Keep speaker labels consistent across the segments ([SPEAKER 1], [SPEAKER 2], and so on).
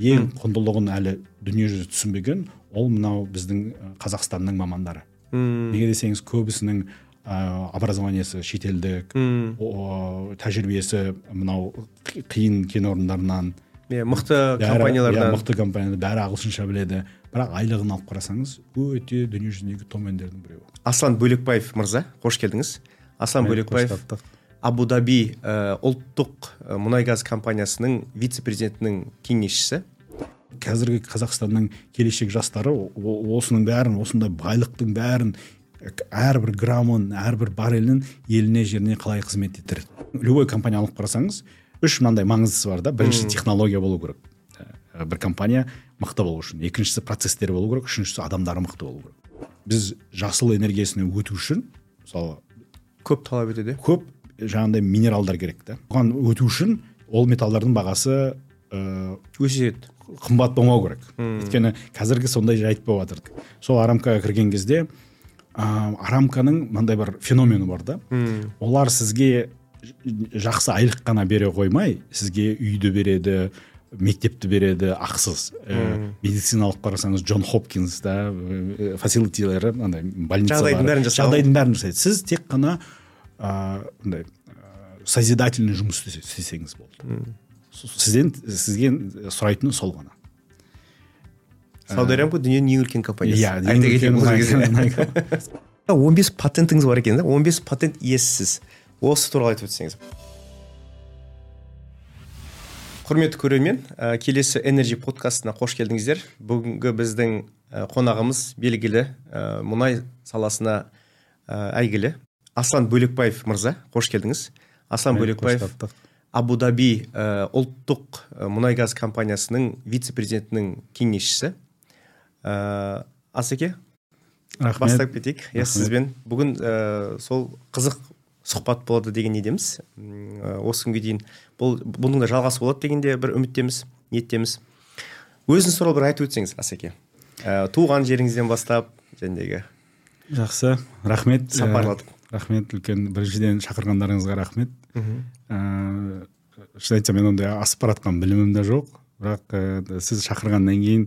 [SPEAKER 1] ең құндылығын әлі дүниежүзі түсінбеген ол мынау біздің қазақстанның мамандары. Неге десеңіз көбісінің ә, образованиесі шетелдік тәжірибесі мынау қиын кен орындарынан.
[SPEAKER 2] Иә мықты компаниялардан.
[SPEAKER 1] иә, мықты компанияда бәрі ағылшынша біледі. Бірақ айлығын алып қарасаңыз өте дүниежүзіндегі томендердің біреуі.
[SPEAKER 2] Аслан бөлекбаев мырза қош келдіңіз. Аслан бөлекбаев абу даби ә, ұлттық ә, мұнай газ компаниясының вице президентінің кеңесшісі.
[SPEAKER 1] Қазіргі қазақстанның келешек жастары осының бәрін осындай байлықтың бәрін әрбір граммын әрбір баррелін еліне жеріне қалай қызмет етер любой компания алып қарасаңыз үш мынандай маңыздысы бар да. Бірінші технология болу керек. Ә, бір компания мықты болу үшін. Екіншісі процесстері болу керек. Үшіншісі адамдары мықты болу керек. Біз жасыл энергиясына өту үшін мысалы
[SPEAKER 2] көп талап етеді.
[SPEAKER 1] көп жаңағыдай минералдар керек та оған өту үшін ол металдардың бағасы
[SPEAKER 2] ыыы өседі
[SPEAKER 1] қымбат болмау керек. Өйткені қазіргі сондай жайт болып жатыр. Сол арамкаға кірген кезде ә, арамканың мынандай бір феномені бар да. Олар сізге жақсы айлық қана бере қоймай сізге үйді береді мектепті береді ақысыз. Ә, медициналық қарасаңыз джон хопкинс да фасилитилері андай больница
[SPEAKER 2] жағдайдың бәрін жасау
[SPEAKER 1] жағдайдың бәрін жасайды. Сіз тек қана мындай созидательный жұмыс істесеңіз болды. Сізден сізге сұрайтыны сол ғана.
[SPEAKER 2] Сауд арамка дүниенің ең үлкен компаниясы
[SPEAKER 1] иә
[SPEAKER 2] он бес патентіңіз бар екен да? он бес патент иесісіз осы туралы айтып өтсеңіз. Құрметті көрермен ә, келесі энерджи подкастына қош келдіңіздер. Бүгінгі біздің қонағымыз белгілі ә, мұнай саласына ә, әйгілі. Аслан бөлекбаев мырза қош келдіңіз. Аслан бөлекбаев абу даби ә, ұлттық мұнай газ компаниясының вице президентінің кеңесшісі. Ә, асеке
[SPEAKER 1] рахмет.
[SPEAKER 2] бастап кетейік. Иә сізбен бүгін ә, сол қызық сұхбат болады деген недеміз осы күнге дейін бұл бұның да жалғасы болады дегенде бір үміттеміз ниеттеміз. Өзіңіз туралы бір айтып өтсеңіз асеке. Ә, туған жеріңізден бастап жәндегі
[SPEAKER 1] жақсы. Рахмет.
[SPEAKER 2] Сапарладық.
[SPEAKER 1] Рахмет. Үлкен біріншіден шақырғандарыңызға рахмет. Ыыы шын айтсам мен ондай асып бара жатқан білімім де жоқ. Бірақ ә, сіз шақырғаннан кейін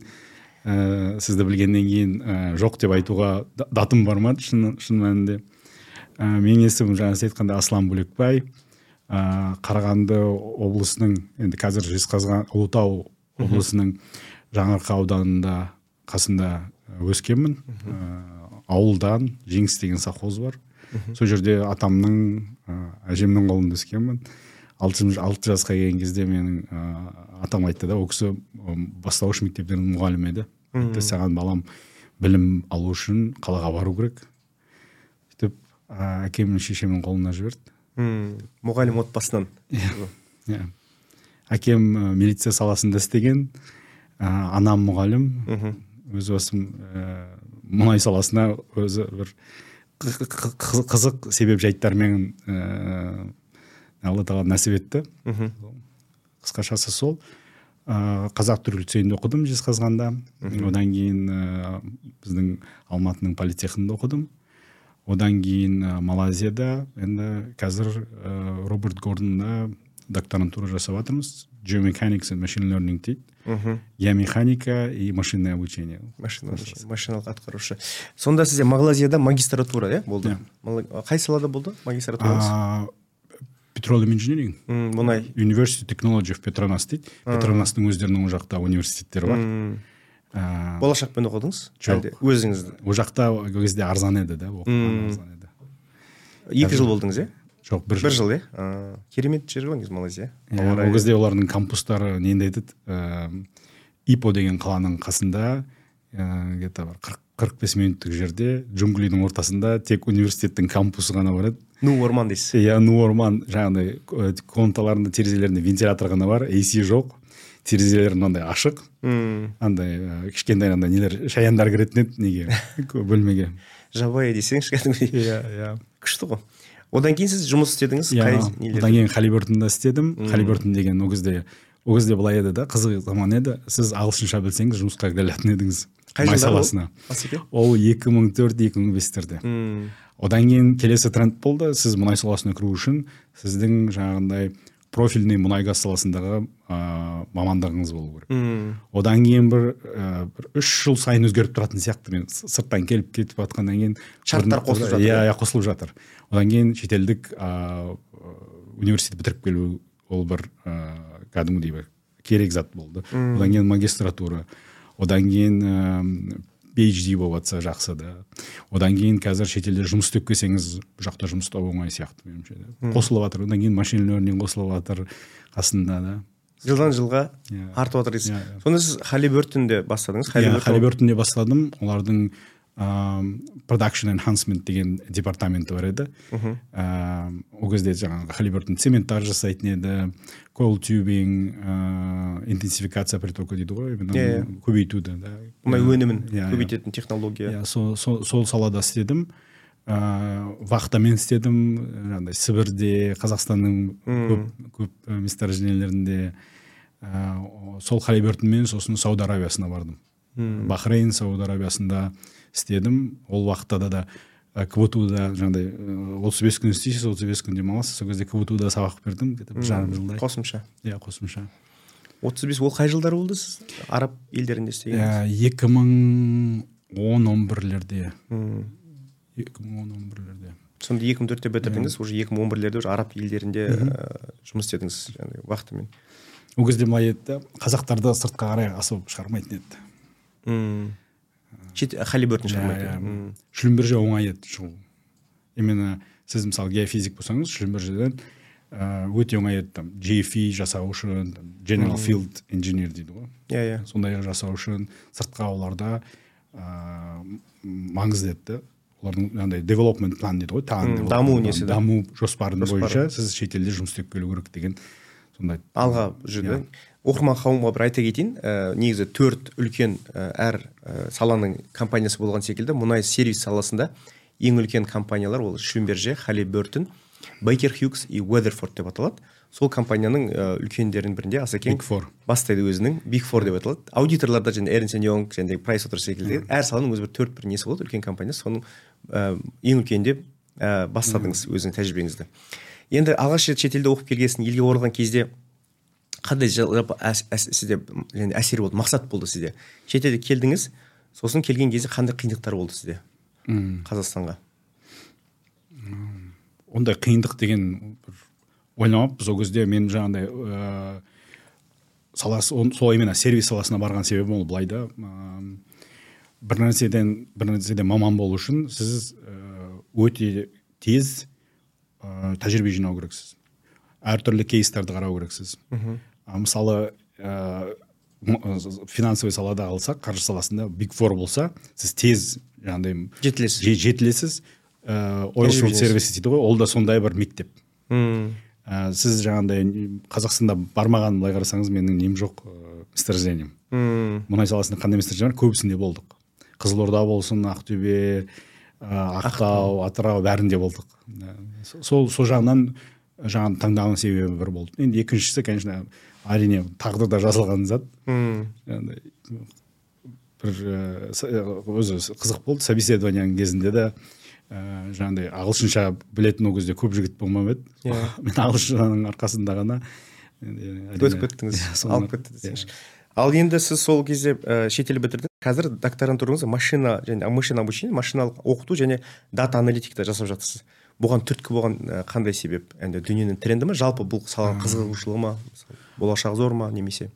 [SPEAKER 1] ә, сізді білгеннен кейін ә, жоқ деп айтуға датым бармады шын, шын мәнінде? Ә, менің есімім жаңа сіз айтқандай аслан бөлекбай. Ә, қарағанды облысының енді қазір жезқазған ұлытау облысының жаңаарқа ауданында қасында өскенмін. Ә, ауылдан жеңіс деген совхоз бар. Сол жерде атамның ә, әжемнің қолында өскенмін алты, алты жасқа келген кезде менің ә, атам айтты да ол кісі бастауыш мектептің мұғалімі еді. Айтты саған балам білім алу үшін қалаға бару керек сөйтіп әкем мен шешемнің қолына жіберді.
[SPEAKER 2] Мм мұғалім отбасынан.
[SPEAKER 1] Иә әкем милиция саласында істеген ә, анам мұғалім. Өз басым ә, мұнай саласына өзі бір қызық себеп жайттармен ә, алла тағала нәсіп етті. Қысқашасы сол. Ә, қазақ түрік лицейінде оқыдым жезқазғанда. Одан кейін ә, біздің алматының политехында оқыдым. Одан кейін ә, малайзияда енді қазір ә, роберт гордонда докторантура жасап жатырмыз. Geomechanics and machine learning дейді
[SPEAKER 2] мхм.
[SPEAKER 1] Геомеханика и машинное обучение.
[SPEAKER 2] Машиналық атқарушы. Сонда сізде малайзияда магистратура иә болды? Қай салада болды магистратураңыз?
[SPEAKER 1] Petroleum engineering
[SPEAKER 2] мұнай
[SPEAKER 1] university technology of petronas дейді. Петронастың өздерінің ол жақта университеттері бар.
[SPEAKER 2] Ыыы болашақпен оқыдыңыз?
[SPEAKER 1] жоқ.
[SPEAKER 2] Өзіңіз
[SPEAKER 1] ол жақта ол кезде арзан еді да оқыған арзан еді.
[SPEAKER 2] Екі жыл болдыңыз иә?
[SPEAKER 1] Жоқ бір
[SPEAKER 2] жыл. Бір жыл иә? Керемет жер ғой негізі малайзия.
[SPEAKER 1] Иә ол кезде олардың кампустары нені айтады? Ыыы ипо деген қаланың қасында ыыы где то бір қырық бес минуттық жерде джунглидің ортасында тек университеттің кампусы ғана бар еді.
[SPEAKER 2] Ну орман дейсіз.
[SPEAKER 1] Иә ну орман жаңағыдай комнаталарында терезелерінде вентилятор ғана бар ac жоқ. Терезелері мынандай ашық.
[SPEAKER 2] Мм.
[SPEAKER 1] Андай кішкентай андай нелер шаяндар кіретін еді неге? Бөлмеге.
[SPEAKER 2] Жабайы десеңізші кәдімгідей.
[SPEAKER 1] Иә иә.
[SPEAKER 2] Күшті ғой. Одан кейін сіз жұмыс істедіңіз?
[SPEAKER 1] Иә
[SPEAKER 2] қай
[SPEAKER 1] одан кейін халибертонда істедім. Халибертон деген ол кезде ол кезде былай еді да қызық заман еді. Сіз ағылшынша білсеңіз жұмысқа кіре алатын едіңіз.
[SPEAKER 2] Қай
[SPEAKER 1] саласына. Ол екі мың төрт екі мың бестерде.
[SPEAKER 2] Мм.
[SPEAKER 1] Одан кейін келесі тренд болды. Сіз мұнай саласына кіру үшін сіздің жаңағындай профильный мұнай газ саласындағы ыыы мамандығыңыз болу керек. Одан кейін бір ә, бір үш жыл сайын өзгеріп тұратын сияқты мен сырттан келіп кетіп жатқаннан кейін
[SPEAKER 2] шарттар қосылып жатыр.
[SPEAKER 1] иә иә қосылып жатыр. Одан кейін шетелдік ә, университет бітіріп келу ол бір ә, кәдімгідей бір керек зат болды. Одан кейін магистратура. Одан кейін PhD болып жатса жақсы да одан кейін қазір шетелде жұмыс істеп келсеңіз бұл жақта жұмыс табу оңай сияқты меніңше қосылып жатыр одан кейін машин лернинг қосылып жатыр қасында да
[SPEAKER 2] жылдан жылға yeah. Иә. артып жатыр дейсіз yeah. Иә. сонда сіз халибертонде бастадыңыз
[SPEAKER 1] иә халибертонде бастадым олардың продакшн энхансмент деген департаменті бар еді. Ол кезде жаңағы халибертон цементтар жасайтын еді кол тюбинг ыыы интенсификация притока дейді ғой именно
[SPEAKER 2] иә
[SPEAKER 1] көбейтуді да.
[SPEAKER 2] Мұнай өнімін көбейтетін технология.
[SPEAKER 1] Иә сол салада істедім. Ыыы вахтамен істедім жаңағыдай сібірде қазақстанның көп көп месторождениелерінде. Ыыы сол халибертонмен сосын сауд аравиясына бардым. Бахрейн сауд арабиясында. Істедім. Ол уақытта да кбту да жаңағыдай отыз бес күн істейсіз отыз бес күн демаласыз. Сол кезде кбту да сабақ бердім. Где то бір жарым жылдай.
[SPEAKER 2] Қосымша.
[SPEAKER 1] Иә қосымша.
[SPEAKER 2] отыз бес ол қай жылдары болды сіз? Араб елдерінде істегеніңіз?
[SPEAKER 1] Екі мың он он бірлерде. Екі мың он он бірлерде.
[SPEAKER 2] Сонда екі мың төртте бітірдіңіз уже екі мың он бірлерде уже араб елдерінде жұмыс істедіңіз жаңағыдай уақытымен.
[SPEAKER 1] Ол кезде былай еді да қазақтарды сыртқа қарай особо шығармайтын еді.
[SPEAKER 2] Шет халибертон шығармайды
[SPEAKER 1] шлюмберже оңай еді. Шығу именно сіз мысалы геофизик болсаңыз шлюмбержеден өте оңай еді там. Gfe жасау үшін general field engineer дейді ғой.
[SPEAKER 2] Иә иә.
[SPEAKER 1] Сондай жасау үшін сыртқа оларда ыыы маңызды еді да олардың жаңағыдай девелопмент план дейді ғой
[SPEAKER 2] даму несі
[SPEAKER 1] даму жоспарының бойынша сіз шетелде жұмыс істеп келу керек деген сондай.
[SPEAKER 2] Алға жүрді оқырман қауымға бір айта кетейін. Ә, негізі төрт үлкен ә, әр ә, саланың компаниясы болған секілді мұнай сервис саласында ең үлкен компаниялар ол шумберже хали бертон бейкер хьюкс и уэдерфорд деп аталады. Сол компанияның ә, үлкендерінің бірінде асекең бастайды өзінің биг фор деп аталады. Аудиторларда және эрнст йонг және прайс секілді әр саланың өзі бір төрт бір несі болады. Үлкен компания. Соның ә, ең үлкенінде ә, бастадыңыз өзіңіздің тәжірибеңізді. Енді алғаш рет шетелде оқып келгесін елге оралған кезде қандай жалпы сізде және әсер болды мақсат болды сізде? Шетелге келдіңіз сосын келген кезде қандай қиындықтар болды сізде? Қазақстанға.
[SPEAKER 1] Ондай қиындық деген бір ойламаппыз ол кезде мен жаңағыдай ыыы саласы сол именно сервис саласына барған себебім ол былай да. Бір нәрседен бір нәрседен маман болу үшін сіз өте тез ә, тәжірибе жинау керексіз. Әртүрлі кейстерді қарау керексіз. Мысалы ә, финансовый салада алсақ қаржы саласында биг фор болса сіз тез жаңағыдай
[SPEAKER 2] жетілесіз.
[SPEAKER 1] жетілесіз. Ыыы сервис дейді ғой ол да сондай бір мектеп.
[SPEAKER 2] Мм.
[SPEAKER 1] Ә, сіз жаңағыдай қазақстанда бармаған былай қарасаңыз менің нем жоқ ыыы месторождением мұнай саласында қандай месторождение бар? Көбісінде болдық. Қызылорда болсын ақтөбе ақтау атырау бәрінде болдық. Сол сол жағынан жаңағы таңдаған себебі бір болды. Енді екіншісі конечно әрине тағдырда жазылған зат. Жаңағыдай бір өзі қызық болды. Собеседованияның кезінде де ыыы жаңағыдай ағылшынша білетін ол кезде көп жігіт болмап еді.
[SPEAKER 2] Иә.
[SPEAKER 1] Мен ағылшыншаның арқасында ғана
[SPEAKER 2] өтіп кеттіңіз. алып кетті десеңізші ал енді сіз сол кезде ә, шетел бітірдіңіз. Қазір докторантураңыз машина және машина обучение машиналық оқыту және дата аналитикада жасап жатырсыз. Бұған түрткі болған қандай себеп? Енді дүниенің тренді ма? Жалпы бұл салаға қызығушылығы ма? Болашағы зор ма немесе?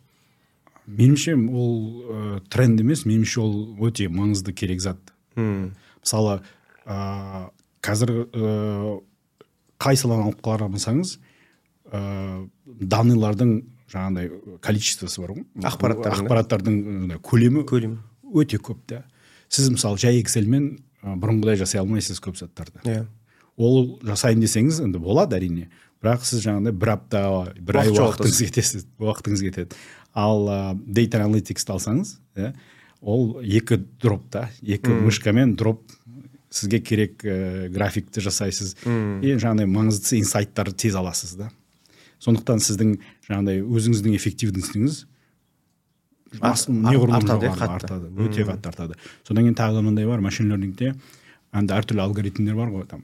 [SPEAKER 1] Меніңше ол ә, тренд емес меніңше ол өте маңызды керек зат. Мысалы ә, қазір ә, қай саланы алып қарамасаңыз ә, данныйлардың жаңағыдай количествосы бар ғой.
[SPEAKER 2] Ақпараттардың
[SPEAKER 1] ақпараттардың көлемі
[SPEAKER 2] көлемі.
[SPEAKER 1] өте көп та. Сіз мысалы жай эксельмен бұрынғыдай жасай алмайсыз көп заттарды.
[SPEAKER 2] Иә.
[SPEAKER 1] Ол жасайын десеңіз енді болады әрине. Бірақ сіз жаңағыдай бір апта бір ай уақытыңыз кетесіз уақытыңыз кетеді. Ал дейта аналитиксті алсаңыз иә ол екі дроп та екі мышкамен дроп сізге керек ә, графикті жасайсыз. И жаңағыдай маңыздысы инсайттарды тез аласыз да. Сондықтан сіздің жаңағыдай өзіңіздің эффективностіңіз неғұрлым артады өте қатты артады. Содан кейін тағы да мынандай бар машин лернингте енді әртүрлі алгоритмдер бар ғой там.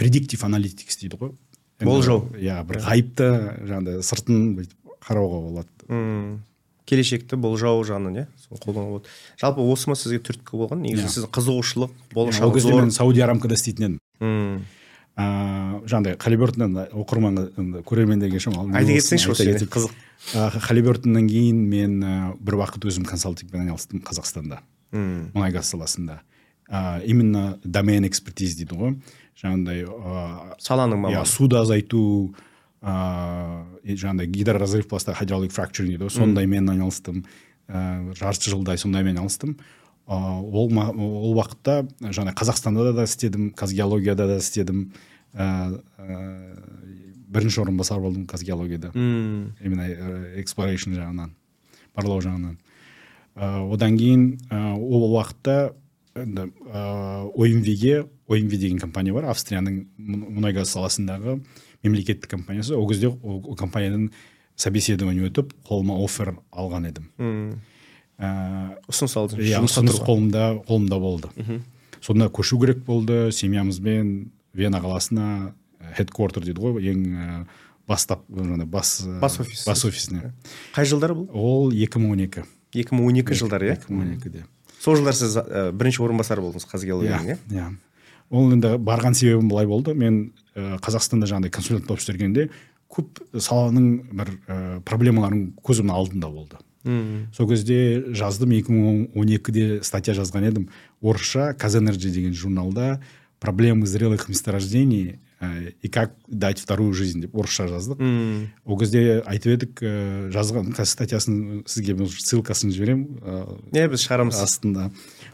[SPEAKER 1] Предиктив аналитикс дейді ғой.
[SPEAKER 2] Болжау.
[SPEAKER 1] иә бір ғайыпты жаңағыдай сыртын бүйтіп қарауға болады.
[SPEAKER 2] Мм. Келешекті болжау жағынан иә? Соны қолдануға болады. Жалпы осы ма сізге түрткі болған? Негізі
[SPEAKER 1] Иә.
[SPEAKER 2] сіздің қызығушылық
[SPEAKER 1] ол
[SPEAKER 2] болашағы
[SPEAKER 1] кезде
[SPEAKER 2] зор
[SPEAKER 1] мен сауди арамкада істейтін едім.
[SPEAKER 2] Мм.
[SPEAKER 1] Ыыы жаңағыдай халибертон оқырманға көрермендерге
[SPEAKER 2] айта кетсеңізші осы қызық.
[SPEAKER 1] Халибертоннан кейін мен бір уақыт өзім консалтингпен айналыстым қазақстанда.
[SPEAKER 2] Мм
[SPEAKER 1] мұнай газ саласында. Ә, именно домен экспертиз дейді ғой. Жаңағыдай ә,
[SPEAKER 2] саланың
[SPEAKER 1] иә
[SPEAKER 2] маманы
[SPEAKER 1] суды азайту ыыы жаңағыдай гидроразрыв пласта hydraulic fracturing дейді ғой. Сондаймен айналыстым. Ыыы жарты жылдай сондаймен айналыстым. Ыыы ол ол уақытта жаңағы қазақстанда да істедім казгеологияда да істедім. Ыыы бірінші орынбасар болдым казгеологияда
[SPEAKER 2] мм.
[SPEAKER 1] Именно э, exploration жағынан барлау жағынан. Одан кейін э, ол уақытта енді омв ге омв деген компания бар австрияның мұ- мұнай газ саласындағы мемлекеттік компаниясы. Ол кезде ол компаниядан собеседование өтіп қолыма оффер алған едім.
[SPEAKER 2] Мм.
[SPEAKER 1] Э,
[SPEAKER 2] ұсыныс алдыңыз
[SPEAKER 1] иә ұсыныс қолымда қолымда болды. Сонда көшу керек болды семьямызбен вена қаласына хедквартер дейді ғой ең бастап бас
[SPEAKER 2] Бас офис.
[SPEAKER 1] бас офисіне.
[SPEAKER 2] Қай жылдар бұл?
[SPEAKER 1] Ол 2012
[SPEAKER 2] 2012 жылдары иә?
[SPEAKER 1] 2012-де
[SPEAKER 2] сол жылдары сіз ә, бірінші орынбасар болдыңыз қазгеологияның
[SPEAKER 1] иә
[SPEAKER 2] иә?
[SPEAKER 1] иә. Ол енді барған себебім былай болды. Мен ә, қазақстанда жаңағыдай консультант болып жүргенде көп саланың бір ә, проблемаларының көзімнің алдында болды.
[SPEAKER 2] Мм.
[SPEAKER 1] Сол кезде жаздым 2012-де статья жазған едім. Орысша казэнерджи деген журналда проблемы зрелых месторождений э, и как дать вторую жизнь? Деп орысша жаздық
[SPEAKER 2] мм
[SPEAKER 1] ол кезде айтып едік ә, жазған қазір статьясын сізге ссылкасын жіберемін ә,
[SPEAKER 2] иә біз шығарамыз.
[SPEAKER 1] астында.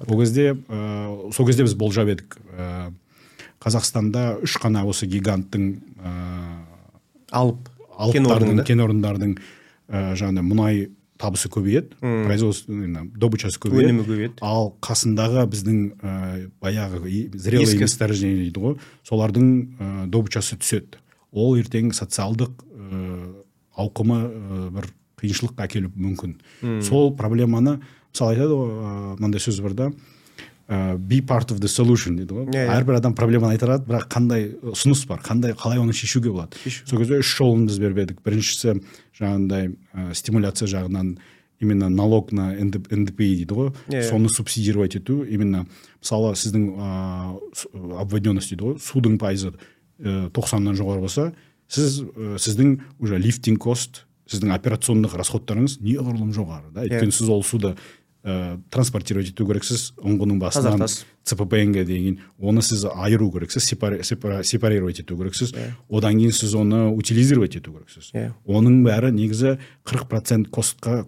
[SPEAKER 1] Ол кезде ә, сол кезде біз болжап едік. Ә, қазақстанда үш қана осы гиганттың ә,
[SPEAKER 2] алып кен
[SPEAKER 1] орындардың ә, жаңағыдай мұнай табысы көбейеді. Производство именно добычасы көбейеді.
[SPEAKER 2] Өнімі көбейеді.
[SPEAKER 1] Ал қасындағы біздің ә, баяғы зрелый месторождение дейді ғой солардың ә, добычасы түседі. Ол ертең социалдық ә, ауқымы ә, бір қиыншылыққа әкелуі мүмкін. Сол проблеманы мысалы айтады ғой ә, мынандай сөз бар да ә, be part of the solution дейді ғой.
[SPEAKER 2] Иә, иә.
[SPEAKER 1] әрбір адам проблеманы айта алады бірақ қандай ұсыныс бар қандай қалай оны шешуге болады. Сол кезде үш жолын біз беріп едік. Біріншісі жаңағындай ә, стимуляция жағынан именно налог на НДП дейді ғой.
[SPEAKER 2] Иә, иә.
[SPEAKER 1] соны субсидировать ету именно мысалы сіздің ыыы обводненность дейді ғой судың пайызы э, тоқсаннан жоғары болса сіз э, сіздің уже лифтинг кост сіздің операциондық расходтарыңыз неғұрлым жоғары да. Өйткені сіз ол суды ә, транспортировать ету керексіз ұңғының басынан
[SPEAKER 2] Тазартасыз.
[SPEAKER 1] цппн ге дейін оны сіз айыру керексіз сепар- сепарировать ету керексіз одан кейін сіз оны утилизировать ету керексіз
[SPEAKER 2] Иә.
[SPEAKER 1] оның бәрі негізі 40 процент костқа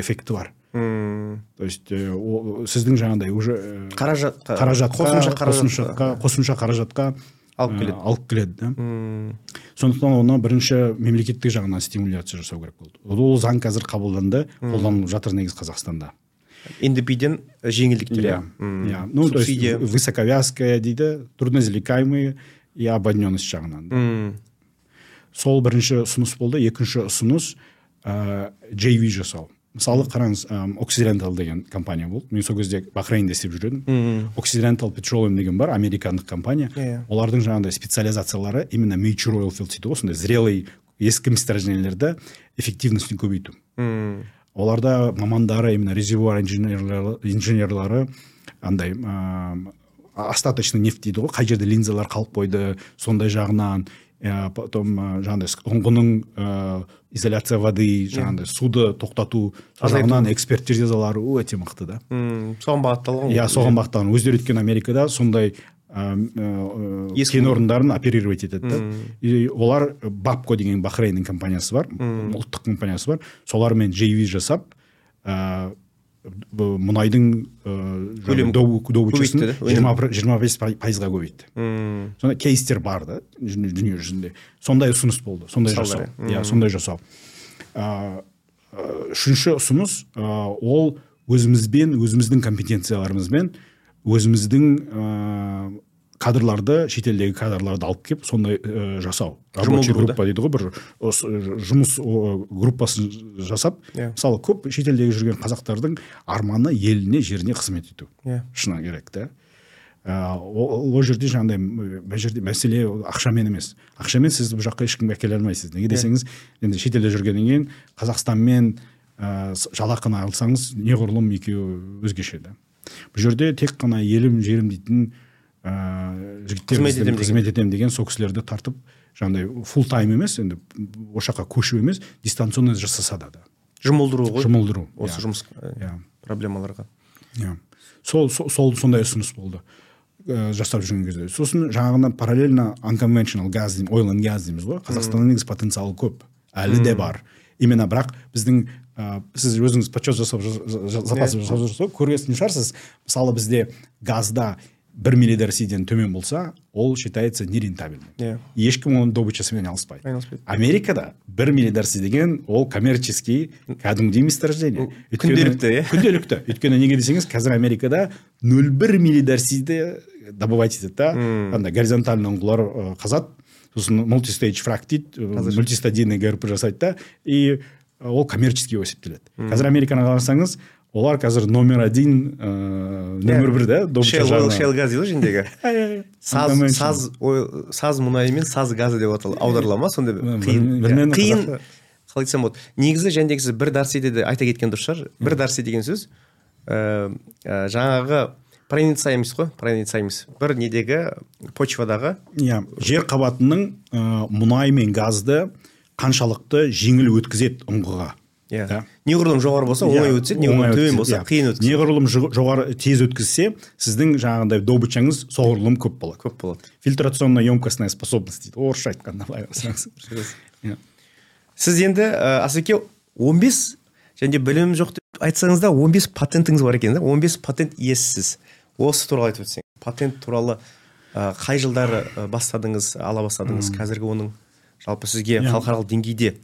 [SPEAKER 1] эффекті бар.
[SPEAKER 2] Мм.
[SPEAKER 1] То есть э, о- сіздің жаңағыдай уже э,
[SPEAKER 2] қаражатқа
[SPEAKER 1] қаражатқа
[SPEAKER 2] қосымша қаражатқа
[SPEAKER 1] қосымша қаражатқа
[SPEAKER 2] алып
[SPEAKER 1] э,
[SPEAKER 2] келеді.
[SPEAKER 1] алып келеді да. Сондықтан оны бірінші мемлекеттік жағынан стимуляция жасау керек болды. Ол заң қазір қабылданды қолданылып жатыр негізі қазақстанда.
[SPEAKER 2] Ндпден жеңілдіктер
[SPEAKER 1] иә. Иә. Ну то есть высоковязкая дейді трудноизвлекаемые и ободненность жағынан.
[SPEAKER 2] Мм.
[SPEAKER 1] Сол бірінші ұсыныс болды. Екінші ұсыныс ә, JV жасау. Мысалы қараңыз ә, Occidental деген компания болды. Мен сол кезде бахрейнде істеп жүрдім
[SPEAKER 2] мм.
[SPEAKER 1] Occidental Petroleum деген бар американдық компания.
[SPEAKER 2] Иә.
[SPEAKER 1] олардың жаңағыдай специализациялары именно mature oil field дейді ғой осындай зрелый ескі месторождениелерді эффективностін көбейту.
[SPEAKER 2] Мм.
[SPEAKER 1] Оларда мамандары именно резервуар инженерлары, андай ыыы остаточный нефть дейді ғой. Қай жерде линзалар қалып қойды сондай жағынан ә, потом ә, жаңағыдай ұңғының ә, изоляция воды жаңағыдай суды тоқтату сол жағынан эксперт жазалары өте мықты да.
[SPEAKER 2] Мм соған бағытталған
[SPEAKER 1] иә соған бағытталған. Өздері өйткені америкада сондай кен орындарын оперировать етеді да? И олар бабко деген бахрейннің компаниясы бар ұлттық компаниясы бар. Солармен JV жасап ә, б- мұнайдың
[SPEAKER 2] Көлемі
[SPEAKER 1] добычасын
[SPEAKER 2] көбейтті да, өнім.
[SPEAKER 1] жиырма бес пайызға көбейтті
[SPEAKER 2] мм.
[SPEAKER 1] Сондай кейстер бар да дүние жүзінде. Сондай ұсыныс болды сондай жасау. Иә сондай жасау. Үшінші ұсыныс ол өзімізбен өзіміздің компетенцияларымызбен өзіміздің ә, кадрларды шетелдегі кадрларды алып келіп сондай ә, жасау. Рабочий группа дейді ғой бір жұмыс группасын жасап
[SPEAKER 2] Иә.
[SPEAKER 1] мысалы көп шетелдегі жүрген қазақтардың арманы еліне жеріне қызмет ету.
[SPEAKER 2] Иә.
[SPEAKER 1] Шыны керек та ол жерде жаңағыдай мына жерде мәселе ақшамен емес. Ақшамен сіз бұл жаққа ешкім әкеле алмайсыз. Неге десеңіз енді шетелде жүргеннен кейін қазақстанмен ә, жалақыны алсаңыз неғұрлым екеуі өзгеше да бұл жерде тек қана елім жерім дейтін ыыы жігіттер қызмет етемін деген сол кісілерді тартып жаңағыдай фул тайм емес енді осы жаққа көшу емес дистанционно жасаса да
[SPEAKER 2] жұмылдыру ғой.
[SPEAKER 1] Жұмылдыру
[SPEAKER 2] осы иә. жұмыс иә. проблемаларға.
[SPEAKER 1] Иә. Сол сол сондай ұсыныс болды ә, жасап жүрген кезде. Сосын жаңағыдан параллельно unconventional газ дейміз oil and gas дейміз ғой. Қазақстанның негізі потенциалы көп. Әлі де бар. Именно бірақ біздің ә, сіз өзіңіз подсчет жасап запас жасап жүрсіз ғой. Көрген шығарсыз? Мысалы бізде газда бір миллидарсиден төмен болса ол считается нерентабельным.
[SPEAKER 2] Иә.
[SPEAKER 1] Ешкім оның добычасымен айналыспайды.
[SPEAKER 2] Айналыспайды.
[SPEAKER 1] Америкада бір миллидарси деген ол коммерческий кәдімгідей месторождение
[SPEAKER 2] күнделікті иә.
[SPEAKER 1] күнделікті. Өйткені неге десеңіз қазір америкада нөл бір миллидарсиді добывать етеді да. Андай горизонтальный ұңғылар қазады сосын мультистейдж фрак дейді мультистадийный грп жасайды да. И ол коммерческий есептеледі қазір американы қарасаңыз олар қазір номер один ыыы нөмір бір да
[SPEAKER 2] шел газ дейді ғой ішіндегі саз саз саз мұнайы мен саз газы деп аударыла ма сондай қиын. қиын қалай айтсам болады. Негізі жәнегі сіз бір дарси де айта кеткен дұрыс шығар. бір дарси деген сөз ыыы жаңағы проницаемость қой проницаемость бір недегі почвадағы
[SPEAKER 1] иә жер қабатының ыыы мұнай мен газды қаншалықты жеңіл өткізеді ұңғыға.
[SPEAKER 2] Иә. Yeah. неғұрлым жоғары болса оңай иә, өтсе неғұрлым төмен болса yeah. қиын өткізеді
[SPEAKER 1] неғұрлым жоғары тез өткізсе сіздің жаңағыдай добычаңыз соғұрлым көп болады.
[SPEAKER 2] Көп болады.
[SPEAKER 1] Фильтрационно емкостная способность дейді. Орысша айтқанда былай қарасаңыз
[SPEAKER 2] иә. Сіз енді асеке он бес және білімім жоқ деп айтсаңыз да он бес патентіңіз бар екен да? он бес патент иесісіз. Осы туралы айтып өтсең патент туралы қай жылдары бастадыңыз ала бастадыңыз? Қазіргі оның жалпы сізге иә. халықаралық деңгейде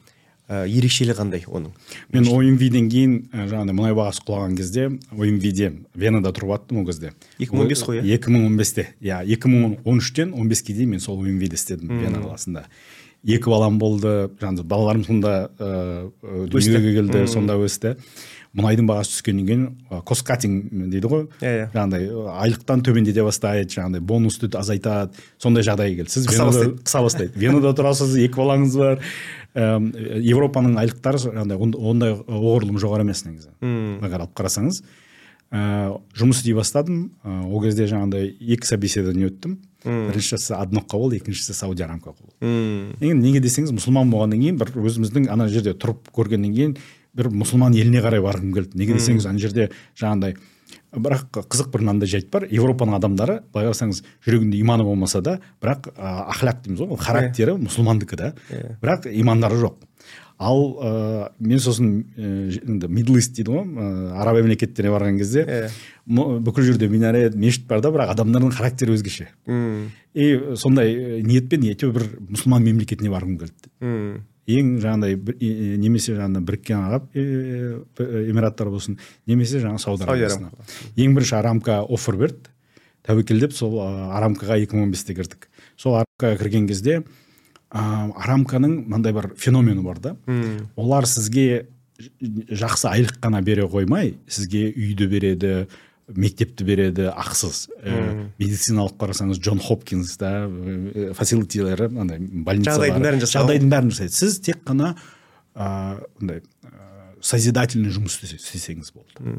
[SPEAKER 2] ә, ерекшелігі қандай оның?
[SPEAKER 1] Мен омвден кейін жаңағыдай мұнай бағасы құлаған кезде омвде венада тұрып жаттым ол кезде.
[SPEAKER 2] екі мың он бес қой
[SPEAKER 1] иә? Екі мың он бесте иә екі мың он үштен он беске дейін мен сол омвде істедім вена қаласында. Екі балам болды жаңағы балаларым сонда ыыы дүниеге келді сонда өсті. Мұнайдың бағасы түскеннен кейін кост катинг дейді ғой.
[SPEAKER 2] Иә иә.
[SPEAKER 1] Жаңағыдай айлықтан төмендете бастайды жаңағыдай бонусты азайтады сондай жағдайға келді. Сіз қыса бастайды. венада тұрасыз екі балаңыз бар. Европаның айлықтары жаңағыдай ондай оғұрлым жоғары емес негізі. Егер алып қарасаңыз. Ыыы жұмыс істей бастадым. Ол кезде жаңағыдай екі собеседование өттім. Біріншісі однокқа болды екіншісі сауди арамка болды енді неге десеңіз мұсылман болғаннан кейін бір өзіміздің ана жерде тұрып көргеннен кейін бір мұсылман еліне қарай барғым келді неге десеңіз ана жерде жаңағыдай бірақ қызық бір мынандай жайт бар европаның адамдары былай қарасаңыз жүрегінде иманы болмаса да бірақ ә, ахляк дейміз ғой характері иә. мұсылмандікі да
[SPEAKER 2] иә.
[SPEAKER 1] бірақ имандары жоқ ал ә, мен сосын енді мидл ист дейді ғой ә, араб мемлекеттеріне барған кезде
[SPEAKER 2] yeah.
[SPEAKER 1] Иә. бүкіл жерде минарет мешіт бар да бірақ адамдардың характері өзгеше и сондай ниетпен әйтеуір бір мұсылман мемлекетіне барғым келді ең жаңағыдай немесе жаңағыдай біріккен араб эмираттар болсын немесе жаңағы сауд арабиясына. Ең бірінші арамка оффер берді. Тәуекелдеп сол арамкаға екі мың он бесте кірдік. Сол арамкаға кірген кезде ә, арамканың мынандай бір феномені бар да. Олар сізге жақсы айлық қана бере қоймай сізге үйді береді мектепті береді ақысыз. Ә, медициналық қарасаңыз джон хопкинс да фасилитилері андай больница
[SPEAKER 2] жағдайдың бәрін жасайды.
[SPEAKER 1] Жағдайдың бәрін жасайды. Сіз тек қана андай созидательный жұмыс істесеңіз болды.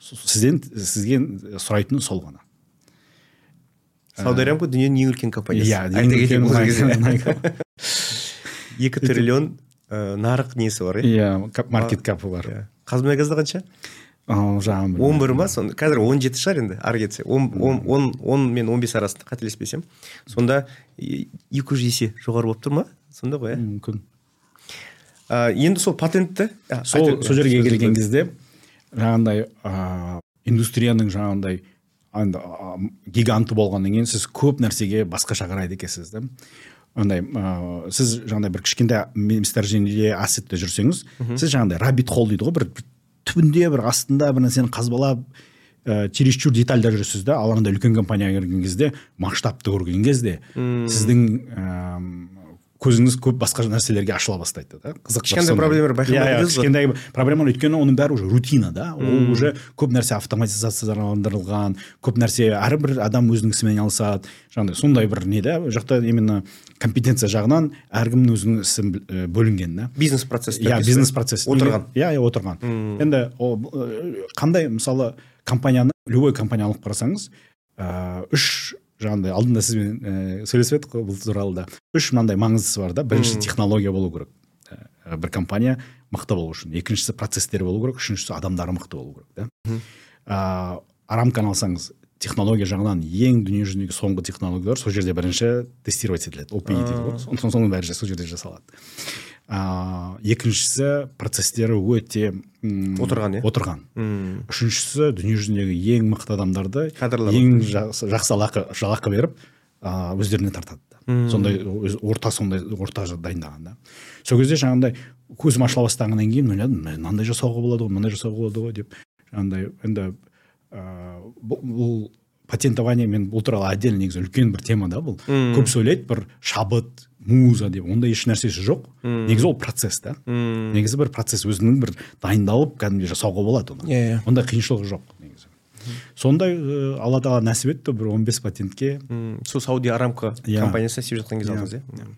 [SPEAKER 1] Сізден сізден сұрайтыны сол ғана.
[SPEAKER 2] Сауд арамка дүниенің ең үлкен компаниясы.
[SPEAKER 1] Иә
[SPEAKER 2] екі триллион нарық несі бар
[SPEAKER 1] иә? Маркет капы бар.
[SPEAKER 2] Қазмұнайгазда қанша?
[SPEAKER 1] Жаңағы
[SPEAKER 2] он бір ма сонда? Қазір он жеті шығар енді ары кетсе. Он он он мен он бес арасында қателеспесем. Сонда екі жүз есе жоғары болып тұр ма? Сонда ғой иә?
[SPEAKER 1] Мүмкін.
[SPEAKER 2] Енді сол патентті
[SPEAKER 1] сол сол жерге келген кезде жаңағындай ыыы индустрияның жаңағындай гиганты болғаннан кейін сіз көп нәрсеге басқаша қарайды екенсіз да. Андай ыыы сіз жаңағыдай бір кішкентай месторождениеде ассетте жүрсеңіз сіз жаңағыдай рабит холл дейді ғой бір түбінде бір астында бір нәрсені қазбалап ә, чересчур детальда жүресіз да ал андай үлкен компанияға кірген кезде масштабты көрген кезде сіздің ә, көзіңіз көп басқа нәрселерге ашыла бастайды да. Қызық
[SPEAKER 2] кішкентай проблемалар байқамай
[SPEAKER 1] иә кішкентай проблемалар. Өйткені оның бәрі уже рутина да. Ол уже көп нәрсе автоматизацияландырылған көп нәрсе әрбір адам өзінің ісімен айналысады. Жаңағыдай сондай бір не да ол жақта именно компетенция жағынан әркімнің өзінің ісі бөлінген да?
[SPEAKER 2] Бизнес процесс
[SPEAKER 1] иә бизнес процесс.
[SPEAKER 2] отырған.
[SPEAKER 1] Иә иә отырған. Енді қандай мысалы компанияны любой компания алып қарасаңыз ыыы үш жаңағыдай алдында сізбен ііі сөйлесіп едік қой бұл туралы да. Үш мынандай маңыздысы бар да. Бірінші технология болу керек. Ә, бір компания мықты болу үшін. Екіншісі процесстері болу керек. Үшіншісі адамдары мықты болу керек да. Ыыы арамканы алсаңыз технология жағынан ең дүниежүзіндегі соңғы технологиялар сол жерде бірінші тестировать етіледі опи дейді ғой. Соның бәрі сол жерде жасалады. Ыыы екіншісі процесстері өте
[SPEAKER 2] отырған иә?
[SPEAKER 1] отырған. Үшіншісі дүниежүзіндегі ең мықты адамдарды
[SPEAKER 2] кадрлар
[SPEAKER 1] ең жақсы, жақсы жалақы жалақы беріп ыыы өздеріне тартады да. Сондай орта сондай орта дайындаған да. Сол кезде жаңағындай көзім ашыла бастағаннан кейін ойладым мынандай жасауға болады ғой мынандай жасауға болады ғой деп. Жаңағындай енді бұл патентование мен бұл туралы отдельно негізі үлкен бір тема да бұл. Көбісі ойлайды бір шабыт муза деп ондай еш нәрсесі жоқ.
[SPEAKER 2] Мм.
[SPEAKER 1] негізі ол процесс та.
[SPEAKER 2] Мм
[SPEAKER 1] негізі бір процесс өзінің бір дайындалып кәдімгідей жасауға болады оны.
[SPEAKER 2] Иә иә.
[SPEAKER 1] Ондай қиыншылығы жоқ негізі. Сондай ыыы алла тағала нәсіп етті бір 15 патентке.
[SPEAKER 2] Сол сауди арамко
[SPEAKER 1] Иә.
[SPEAKER 2] компаниясына істеп жатқан кезде алдыңыз иә.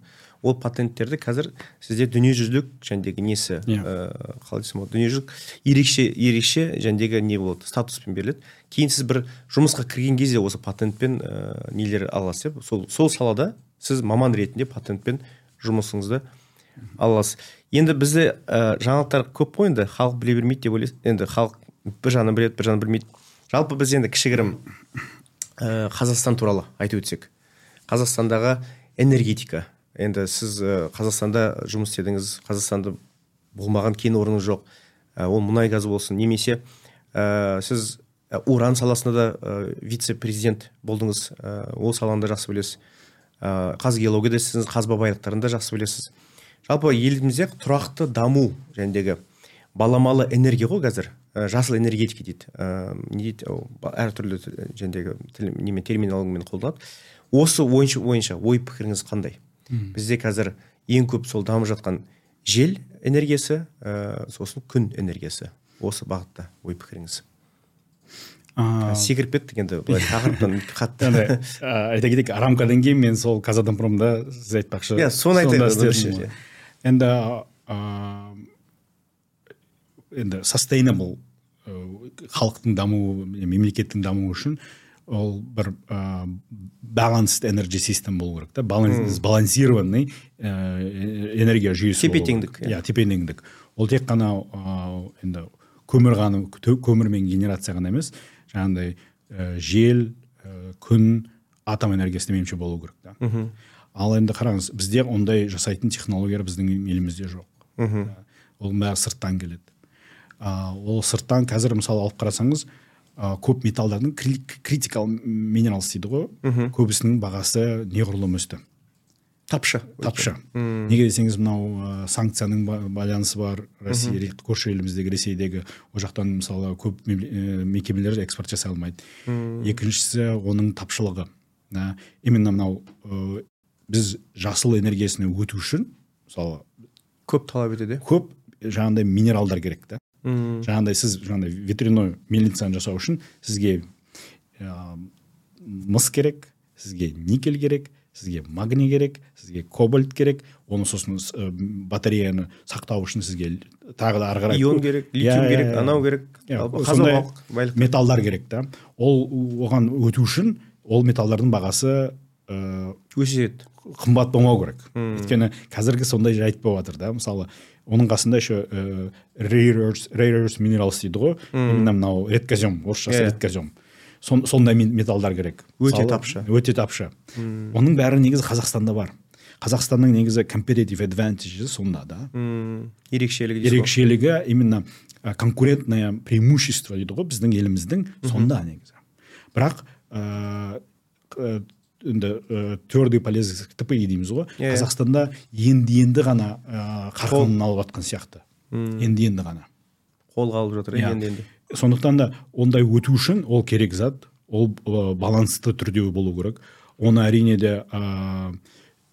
[SPEAKER 2] Ол патенттерді қазір сізде дүниежүзілік жәндегі несі
[SPEAKER 1] Иә.
[SPEAKER 2] ыыы қалай десем болады дүниежүзілік ерекше ерекше жәндегі не болады статуспен беріледі. Кейін сіз бір жұмысқа кірген кезде осы патентпен ыыы нелер аласыз иә? Сол сол салада сіз маман ретінде патентпен жұмысыңызды ала аласыз. Енді бізде ә, жаңалықтар көп қой енді халық біле бермейді деп ойлайсыз. Енді халық бір жағынан біледі бір жағынан білмейді. Жалпы біз енді кішігірім ә, қазақстан туралы айтып өтсек. Қазақстандағы энергетика енді сіз қазақстанда жұмыс істедіңіз қазақстанда болмаған кен орны жоқ. Ә, ол мұнай газ болсын немесе ә, сіз уран саласында да ә, вице президент болдыңыз. Ә, ол саланы да жақсы білесіз. Ә, қазгеологияда істедіңіз қазба байлықтарын да жақсы білесіз. Жалпы елімізде тұрақты даму жөніндегі баламалы энергия ғой қазір. Ә, жасыл энергетика дейді. Ә, не дейді? Әртүрлі жөніндегі тіл- немен терминологиямен қолданады. Осы ойынша, ойынша ой пікіріңіз қандай? Бізде қазір ең көп сол дамып жатқан жел энергиясы ә, сосын күн энергиясы. Осы бағытта ой пікіріңіз.
[SPEAKER 1] Ыыы
[SPEAKER 2] секіріп кеттік енді былай тақырыптан қатты.
[SPEAKER 1] Енді ә, айта кетейік арамкадан кейін мен сол казатомпромда сіз айтпақшы.
[SPEAKER 2] Иә, соны айтайын
[SPEAKER 1] енді ыыы енді sustainable ы, халықтың дамуы мемлекеттің дамуы үшін ол бір ыыы balanced energy system болу керек та. Баланс- сбалансированный ыыы энергия жүйесі.
[SPEAKER 2] Тепе-теңдік, иә.
[SPEAKER 1] иә тепе теңдік ол тек қана енді көмір ғана тө- көмірмен генерация ғана емес жаңағындай ә, жел ә, күн атом энергиясы меніңше болу керек та. Ал енді қараңыз бізде ондай жасайтын технологиялар біздің елімізде жоқ.
[SPEAKER 2] Мхм.
[SPEAKER 1] Ол бәрі сырттан келеді. Ол сырттан қазір мысалы алып қарасаңыз а, көп металдардың критикал минералс дейді ғой. Көбісінің бағасы неғұрлым өсті.
[SPEAKER 2] Тапшы.
[SPEAKER 1] Тапшы. Неге десеңіз мынау ә, санкцияның ба- байланысы бар. Россия ре- көрші еліміздегі ресейдегі ол жақтан мысалы көп ә, мекемелер экспорт жасай алмайды. Екіншісі оның тапшылығы ә, именно мынау ә, біз жасыл энергиясына өту үшін мысалы
[SPEAKER 2] көп талап етеді?
[SPEAKER 1] көп жаңағындай минералдар керек та
[SPEAKER 2] Мм.
[SPEAKER 1] жаңағындай сіз жаңағындай ветряной мельницаны жасау үшін сізге ә, мыс керек сізге никель керек сізге магний керек сізге кобальт керек. Оны сосын ә, батареяны сақтау үшін сізге тағы да ары қарай
[SPEAKER 2] ион керек литиум
[SPEAKER 1] иә,
[SPEAKER 2] керек анау керек
[SPEAKER 1] сондай металдар керек та. Ол оған өту үшін ол металдардың бағасы ә,
[SPEAKER 2] өседі.
[SPEAKER 1] қымбат болмау керек. Өйткені қазіргі сондай жайт болып жатыр да. Мысалы оның қасында еще rare earth rare minerals дейді ғой. Именно мынау редкозем орысшасы
[SPEAKER 2] Иә.
[SPEAKER 1] редкозем Сон- сондай металдар керек.
[SPEAKER 2] Өте тапшы.
[SPEAKER 1] өте тапшы. Оның бәрі негізі қазақстанда бар. Қазақстанның негізі competitive advantage сонда да.
[SPEAKER 2] Ерекшелігі
[SPEAKER 1] ерекшелігі именно конкурентное преимущество дейді ғой біздің еліміздің сонда негізі. Бірақ ыыы енді ә, твердый полез тпи дейміз ғой.
[SPEAKER 2] Иә, иә.
[SPEAKER 1] қазақстанда енді енді ғана ә, қарқынын алып жатқан сияқты. Енді енді ғана.
[SPEAKER 2] Қолға алып жатыр
[SPEAKER 1] Иә.
[SPEAKER 2] енді енді.
[SPEAKER 1] Сондықтан да ондай өту үшін ол керек зат ол ә, балансты түрде болу керек. Оны әрине де ә,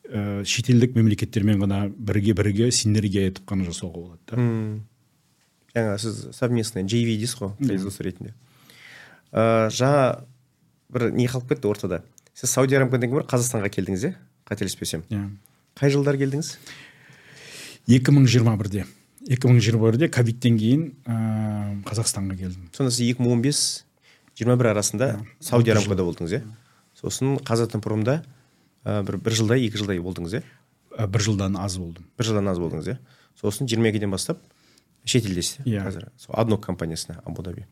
[SPEAKER 1] ә, шетелдік мемлекеттермен ғана бірге бірге синергия етіп қана жасауға болады да.
[SPEAKER 2] Мм. Жаңа сіз совместный jv дейсіз ғой производство ретінде. Ыыы жаңа бір не қалып кетті ортада? Сіз сауди арамкадан кейін қазақстанға келдіңіз иә? қателеспесем.
[SPEAKER 1] Иә.
[SPEAKER 2] Қай жылдары келдіңіз?
[SPEAKER 1] екі мың жиырма бірде. екі мың жиырма бірде ковидтен кейін ә, қазақстанға келдім.
[SPEAKER 2] Сонда сіз екі мың он бес жиырма бір арасында сауди болдыңыз иә? Сосын қазатомпромда ә, бір бір жылдай екі жылдай болдыңыз иә?
[SPEAKER 1] Ә, бір жылдан аз болдым.
[SPEAKER 2] Бір жылдан аз болдыңыз иә? Сосын жиырма екіден бастап шетелдесіз
[SPEAKER 1] Иә.
[SPEAKER 2] қазір. Сол аднок компаниясына абу даби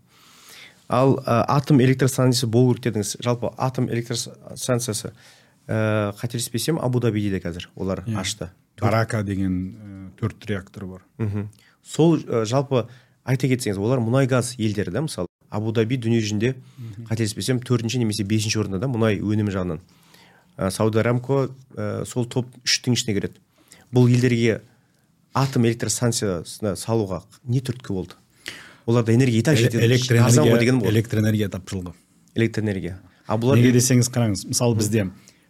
[SPEAKER 2] ал ә, атом электростанциясы болу керек дедіңіз. Жалпы атом электростанциясы ә, қателеспесем абу дабиде қазір олар
[SPEAKER 1] Иә.
[SPEAKER 2] ашты.
[SPEAKER 1] Барака деген ә, төрт реактор бар.
[SPEAKER 2] Мхм сол ә, жалпы айта кетсеңіз олар мұнай газ елдері да мысалы. Абу даби дүние жүзінде қателеспесем төртінші немесе бесінші орында да мұнай өнімі жағынан. Ә, сауд арамко ә, сол топ үштің ішіне кіреді. Бұл елдерге атом электростанциясына салуға не түрткі болды? Оларда энергия и так жетеді
[SPEAKER 1] электр
[SPEAKER 2] арзан ғой
[SPEAKER 1] энергия
[SPEAKER 2] деген ғой
[SPEAKER 1] электр энергия тапшылығы
[SPEAKER 2] электр энергия. А бұлар
[SPEAKER 1] неге десеңіз қараңыз мысалы бізде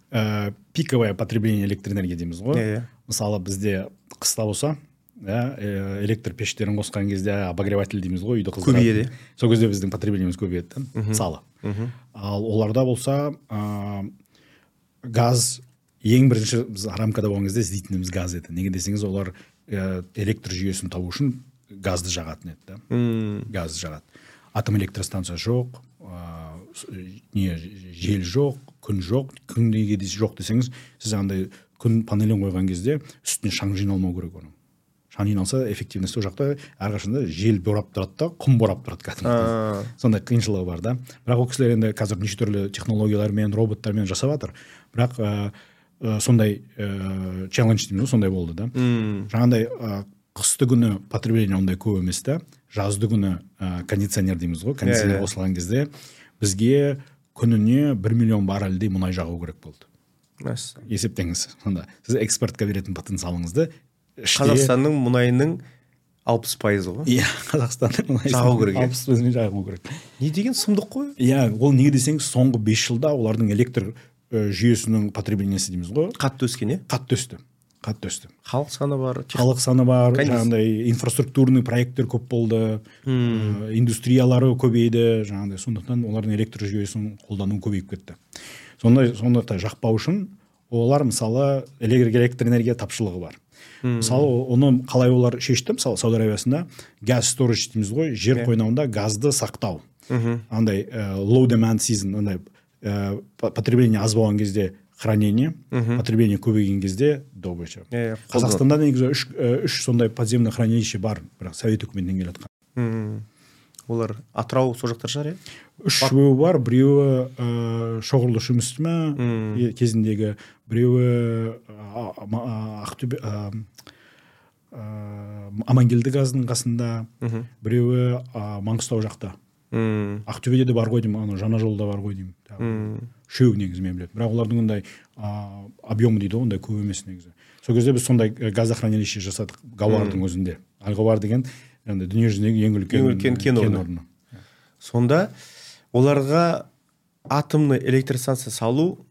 [SPEAKER 1] ә, пиковое потребление электр энергия дейміз ғой.
[SPEAKER 2] Иә, иә.
[SPEAKER 1] мысалы бізде қыста болса иә ә, электр пештерін қосқан кезде обогреватель дейміз ғой үйді қыздыратын.
[SPEAKER 2] Көбейеді.
[SPEAKER 1] сол кезде біздің потреблениеміз көбейеді да мысалы. Ал оларда болса ә, газ ең бірінші біз рамкада болған кезде іздейтініміз газ еді. Неге десеңіз олар ә, электр жүйесін табу үшін газды жағатын еді да.
[SPEAKER 2] Мм,
[SPEAKER 1] газ жағады. Атом электростанция жоқ ә, с- не жел жоқ күн жоқ күн неге жоқ десеңіз сіз андай күн панелін қойған кезде үстіне шаң жиналмау керек оның. Шаң жиналса эффективность ол жақта әрқашанда жел борап тұрады да құм борап тұрады кәдімгідей.
[SPEAKER 2] А,
[SPEAKER 1] сондай қиыншылығы бар да. Бірақ ол кісілер енді қазір неше түрлі технологиялармен роботтармен жасап жатыр. Бірақ ә, сондай ә, челлендж дейміз ғой сондай болды да.
[SPEAKER 2] Мм,
[SPEAKER 1] жаңағыдай қысты күні потребление ондай көп емес та жазды күні ә, кондиционер дейміз ғой. Кондиционер
[SPEAKER 2] Иә, иә.
[SPEAKER 1] қосылған кезде бізге күніне бір миллион баррельдей мұнай жағу керек болды.
[SPEAKER 2] Мәссаған.
[SPEAKER 1] есептеңіз сонда. Сіз экспортқа беретін потенциалыңызды іште-
[SPEAKER 2] қазақстанның мұнайының алпыс пайызы ғой.
[SPEAKER 1] Иә қазақстанның мұнай
[SPEAKER 2] Жағу керек, иә?
[SPEAKER 1] алпыс пайызын жағу керек.
[SPEAKER 2] Не деген сұмдық қой?
[SPEAKER 1] Иә ол неге десеңіз соңғы бес жылда олардың электр жүйесінің потреблениесі дейміз ғой.
[SPEAKER 2] Қатты өскен иә?
[SPEAKER 1] Қатты өсті. Қатты өсті
[SPEAKER 2] халық саны бар
[SPEAKER 1] халық саны бар
[SPEAKER 2] Конечно.
[SPEAKER 1] жаңағыдай инфраструктурный проекттер көп болды. Ә, индустриялары көбейді. Жаңағыдай сондықтан олардың электр жүйесін қолдану көбейіп кетті. Сондай сондықтан жақпау үшін олар мысалы электр энергия тапшылығы бар. Мысалы оны қалай олар шешті? Мысалы сауд аравиясында газ сторож дейміз ғой жер қойнауында газды сақтау. Андай ә, low demand season андай ә, по- потребление аз болған кезде хранение потребление көбейген кезде добыча
[SPEAKER 2] Иә, иә,
[SPEAKER 1] қазақстанда негізі үш, ә, үш сондай подземный хранилище бар бірақ совет үкіметінен келе жатқан.
[SPEAKER 2] Олар атырау сол жақтар шығар иә?
[SPEAKER 1] Үшеуі бар. біреуі ә, шоғырлы ма е- кезіндегі біреуі ақтөбе амангелді газдың қасында біреуі маңғыстау жақта.
[SPEAKER 2] Мм,
[SPEAKER 1] ақтөбеде де бар ғой деймін ана жаңа жолда бар ғой деймін үшеуі негізі мен білемін бірақ олардың ондай а, объемы дейді ғой ондай көп емес негізі. Сол кезде біз сондай э, газохранилище жасадық гауардың өзінде. Ал гауар деген жаңағыдай дүние жүзіндегі ең үлкен
[SPEAKER 2] Ең үлкен кен орны. сонда оларға атомный электростанция салу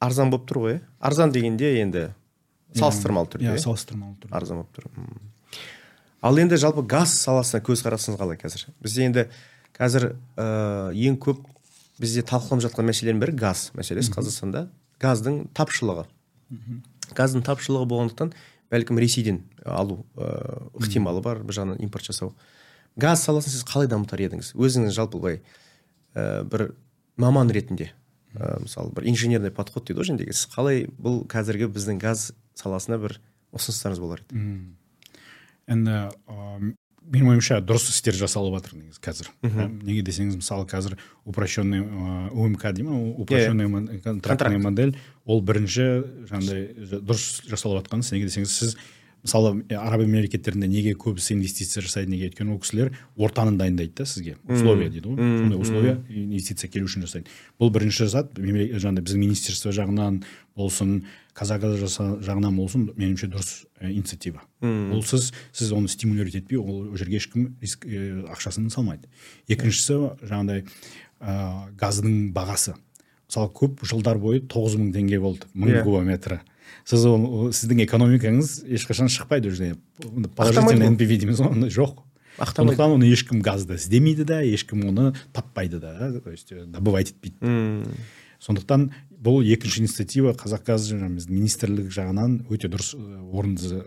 [SPEAKER 2] арзан болып тұр ғой иә арзан дегенде енді салыстырмалы түрде.
[SPEAKER 1] Иә
[SPEAKER 2] иә?
[SPEAKER 1] салыстырмалы түрде.
[SPEAKER 2] Арзан болып тұр. Ал енді жалпы газ саласына көзқарасыңыз қалай қазір? Бізде енді қазір ә, ең көп бізде талқыланып жатқан мәселенің бірі газ мәселесі қазақстанда. Газдың тапшылығы. Газдың тапшылығы болғандықтан бәлкім ресейден алу ә, ықтималы бар бір жағынан импорт жасау. Газ саласын сіз қалай дамытар едіңіз? Өзіңіз жалпы былай ә, бір маман ретінде ә, мысалы бір инженерный подход дейді ғой жәндегі сіз қалай бұл қазіргі біздің газ саласына бір ұсыныстарыңыз болар еді?
[SPEAKER 1] Енді менің ойымша дұрыс істер жасалып жатыр негізі қазір. Неге десеңіз мысалы қазір упрощенный ә, умк дей ма упрощенный мон- контрактный
[SPEAKER 2] Контракт.
[SPEAKER 1] модель. Ол бірінші жаңағыдай дұрыс жасалып жатқан неге десеңіз сіз мысалы араб мемлекеттерінде неге көбісі инвестиция жасайды неге? Өйткені ол кісілер ортаны дайындайды да сізге. Условия дейді ғой. Сондай условия инвестиция келу үшін жасайды. Бұл бірінші зат. Жаңағыдай біздің министерство жағынан болсын казагаз жаса- жағынан болсын меніңше дұрыс инициатива. Ол сіз сіз оны стимулировать етпей ол жерге ешкім риск ә, ақшасын салмайды. Екіншісі жаңағыдай ә, газдың бағасы. Мысалы көп жылдар бойы тоғыз мың теңге болды мың
[SPEAKER 2] Иә.
[SPEAKER 1] кубометрі. Сіз ол сіздің экономикаңыз ешқашан шықпайды уже. Положительный нпв дейміз ғой ондай жоқ. Сондықтан оны ешкім газды іздемейді да ешкім оны таппайды да то есть добывать етпейді. Сондықтан бұл екінші инициатива қазақгаз біздің министрлік жағынан өте дұрыс орынды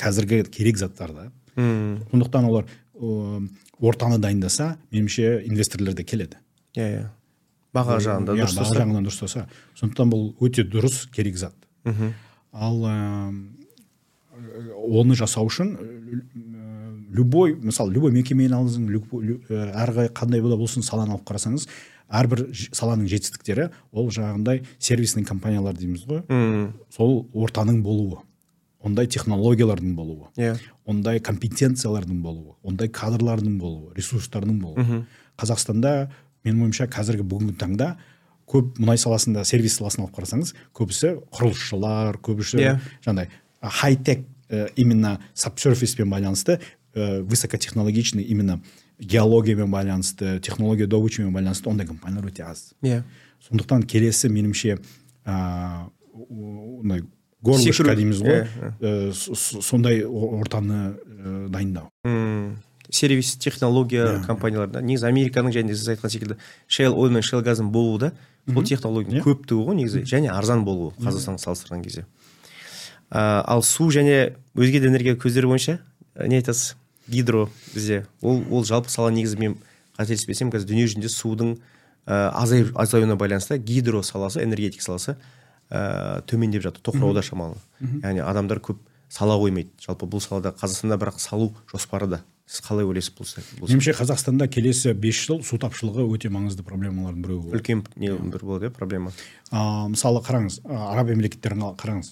[SPEAKER 1] қазіргі керек заттар да сондықтан олар ортаны дайындаса меніңше инвесторлар да келеді.
[SPEAKER 2] Иә иә. Баға жағынан
[SPEAKER 1] дұрыс баға жағынан дұрыстаса сондықтан бұл өте дұрыс керек зат. Ал оны жасау үшін любой мысалы любой мекемені алыңыз әрі қандай да болсын саланы алып қарасаңыз әрбір саланың жетістіктері ол жаңағындай сервисный компаниялар дейміз ғой сол ортаның болуы ондай технологиялардың болуы иә yeah. ондай компетенциялардың болуы ондай кадрлардың болуы ресурстардың болуы қазақстанда менің ойымша қазіргі бүгінгі таңда көп мұнай саласында сервис саласын алып қарасаңыз көбісі құрылысшылар көбісі yeah. Иә. жаңағыдай хай тек э, именно сабсерфиспен байланысты ә, высокотехнологичный именно геологиямен байланысты технология добычамен байланысты ондай компаниялар өте аз
[SPEAKER 2] иә yeah.
[SPEAKER 1] сондықтан келесі меніңше ондай ә, горлышко дейміз ғой ә, сондай ортаны ә, дайындау.
[SPEAKER 2] Сервис технология yeah. компанияларда негізі американың және сіз айтқан секілді шел ойл мен шел газдың болуы да бұл технологияның yeah. көптігі ғой негізі және арзан болуы қазақстанға салыстырған кезде. Ә, ал су және өзге де энергия көздері бойынша не айтасыз? Гидро бізде. Ол ол жалпы сала негізі мен қателеспесем қазір дүние жүзінде судың ә, азаюына байланысты гидро саласы энергетика саласы ә, төмендеп жатыр. Тоқырауда шамалы. Яғни адамдар көп сала қоймайды. Жалпы бұл салада қазақстанда бірақ салу жоспары да. Сіз қалай ойлайсыз бұл
[SPEAKER 1] меніңше қазақстанда келесі бес жыл су тапшылығы өте маңызды проблемалардың біреуі
[SPEAKER 2] үлкен не бір болады иә проблема?
[SPEAKER 1] А, мысалы қараңыз араб мемлекеттерін қараңыз.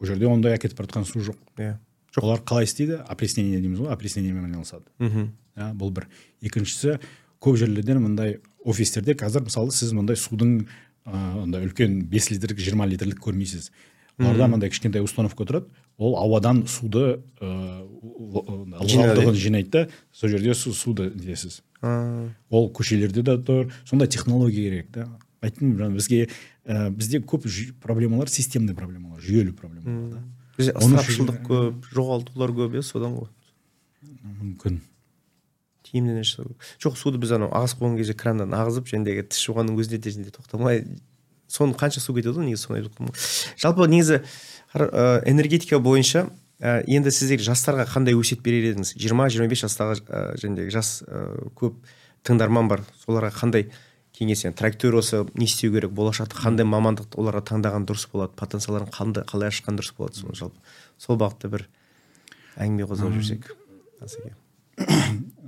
[SPEAKER 1] Ол жерде ондай әкетіп бара жатқан су жоқ.
[SPEAKER 2] Иә.
[SPEAKER 1] Жоқ олар қалай істейді? Опреснение дейміз ғой опреснениемен айналысады.
[SPEAKER 2] Мхм.
[SPEAKER 1] Иә бұл бір. Екіншісі көп жерлерде мындай офистерде қазір мысалы сіз мындай судың андай үлкен бес литрлік жиырма литрлік көрмейсіз. Оларда мындай кішкентай установка тұрады. Ол ауадан суды ылғалдығын жинайды. да сол жерде су, суды нетесіз ол көшелерде де тұр сондай технология керек да айттым бізге ә, бізде көп проблемалар системный проблемалар жүйелі проблемалар да.
[SPEAKER 2] Бізде ысырапшылдық көп жоғалтулар көп иә содан ғой.
[SPEAKER 1] Мүмкін.
[SPEAKER 2] Тиімді нәрсе жоқ суды біз анау ағызып қойған кезде краннан ағызып және тіс жуғанның өзінде де тоқтамай соны қанша су кетеді ғой негізі соны айтып жалпы негізі энергетика бойынша ә, енді сіздер жастарға қандай өсиет берер едіңіз? жиырма жиырма бес жастағы ә, жас ә, көп тыңдарман бар. Соларға қандай кеңес енді трактор осы не істеу керек болашақта қандай мамандықты оларға таңдаған дұрыс болады потенциалдарын қандай қалай ашқан дұрыс болады соны жалпы. Сол бағытта бір әңгіме қозғап жүрсек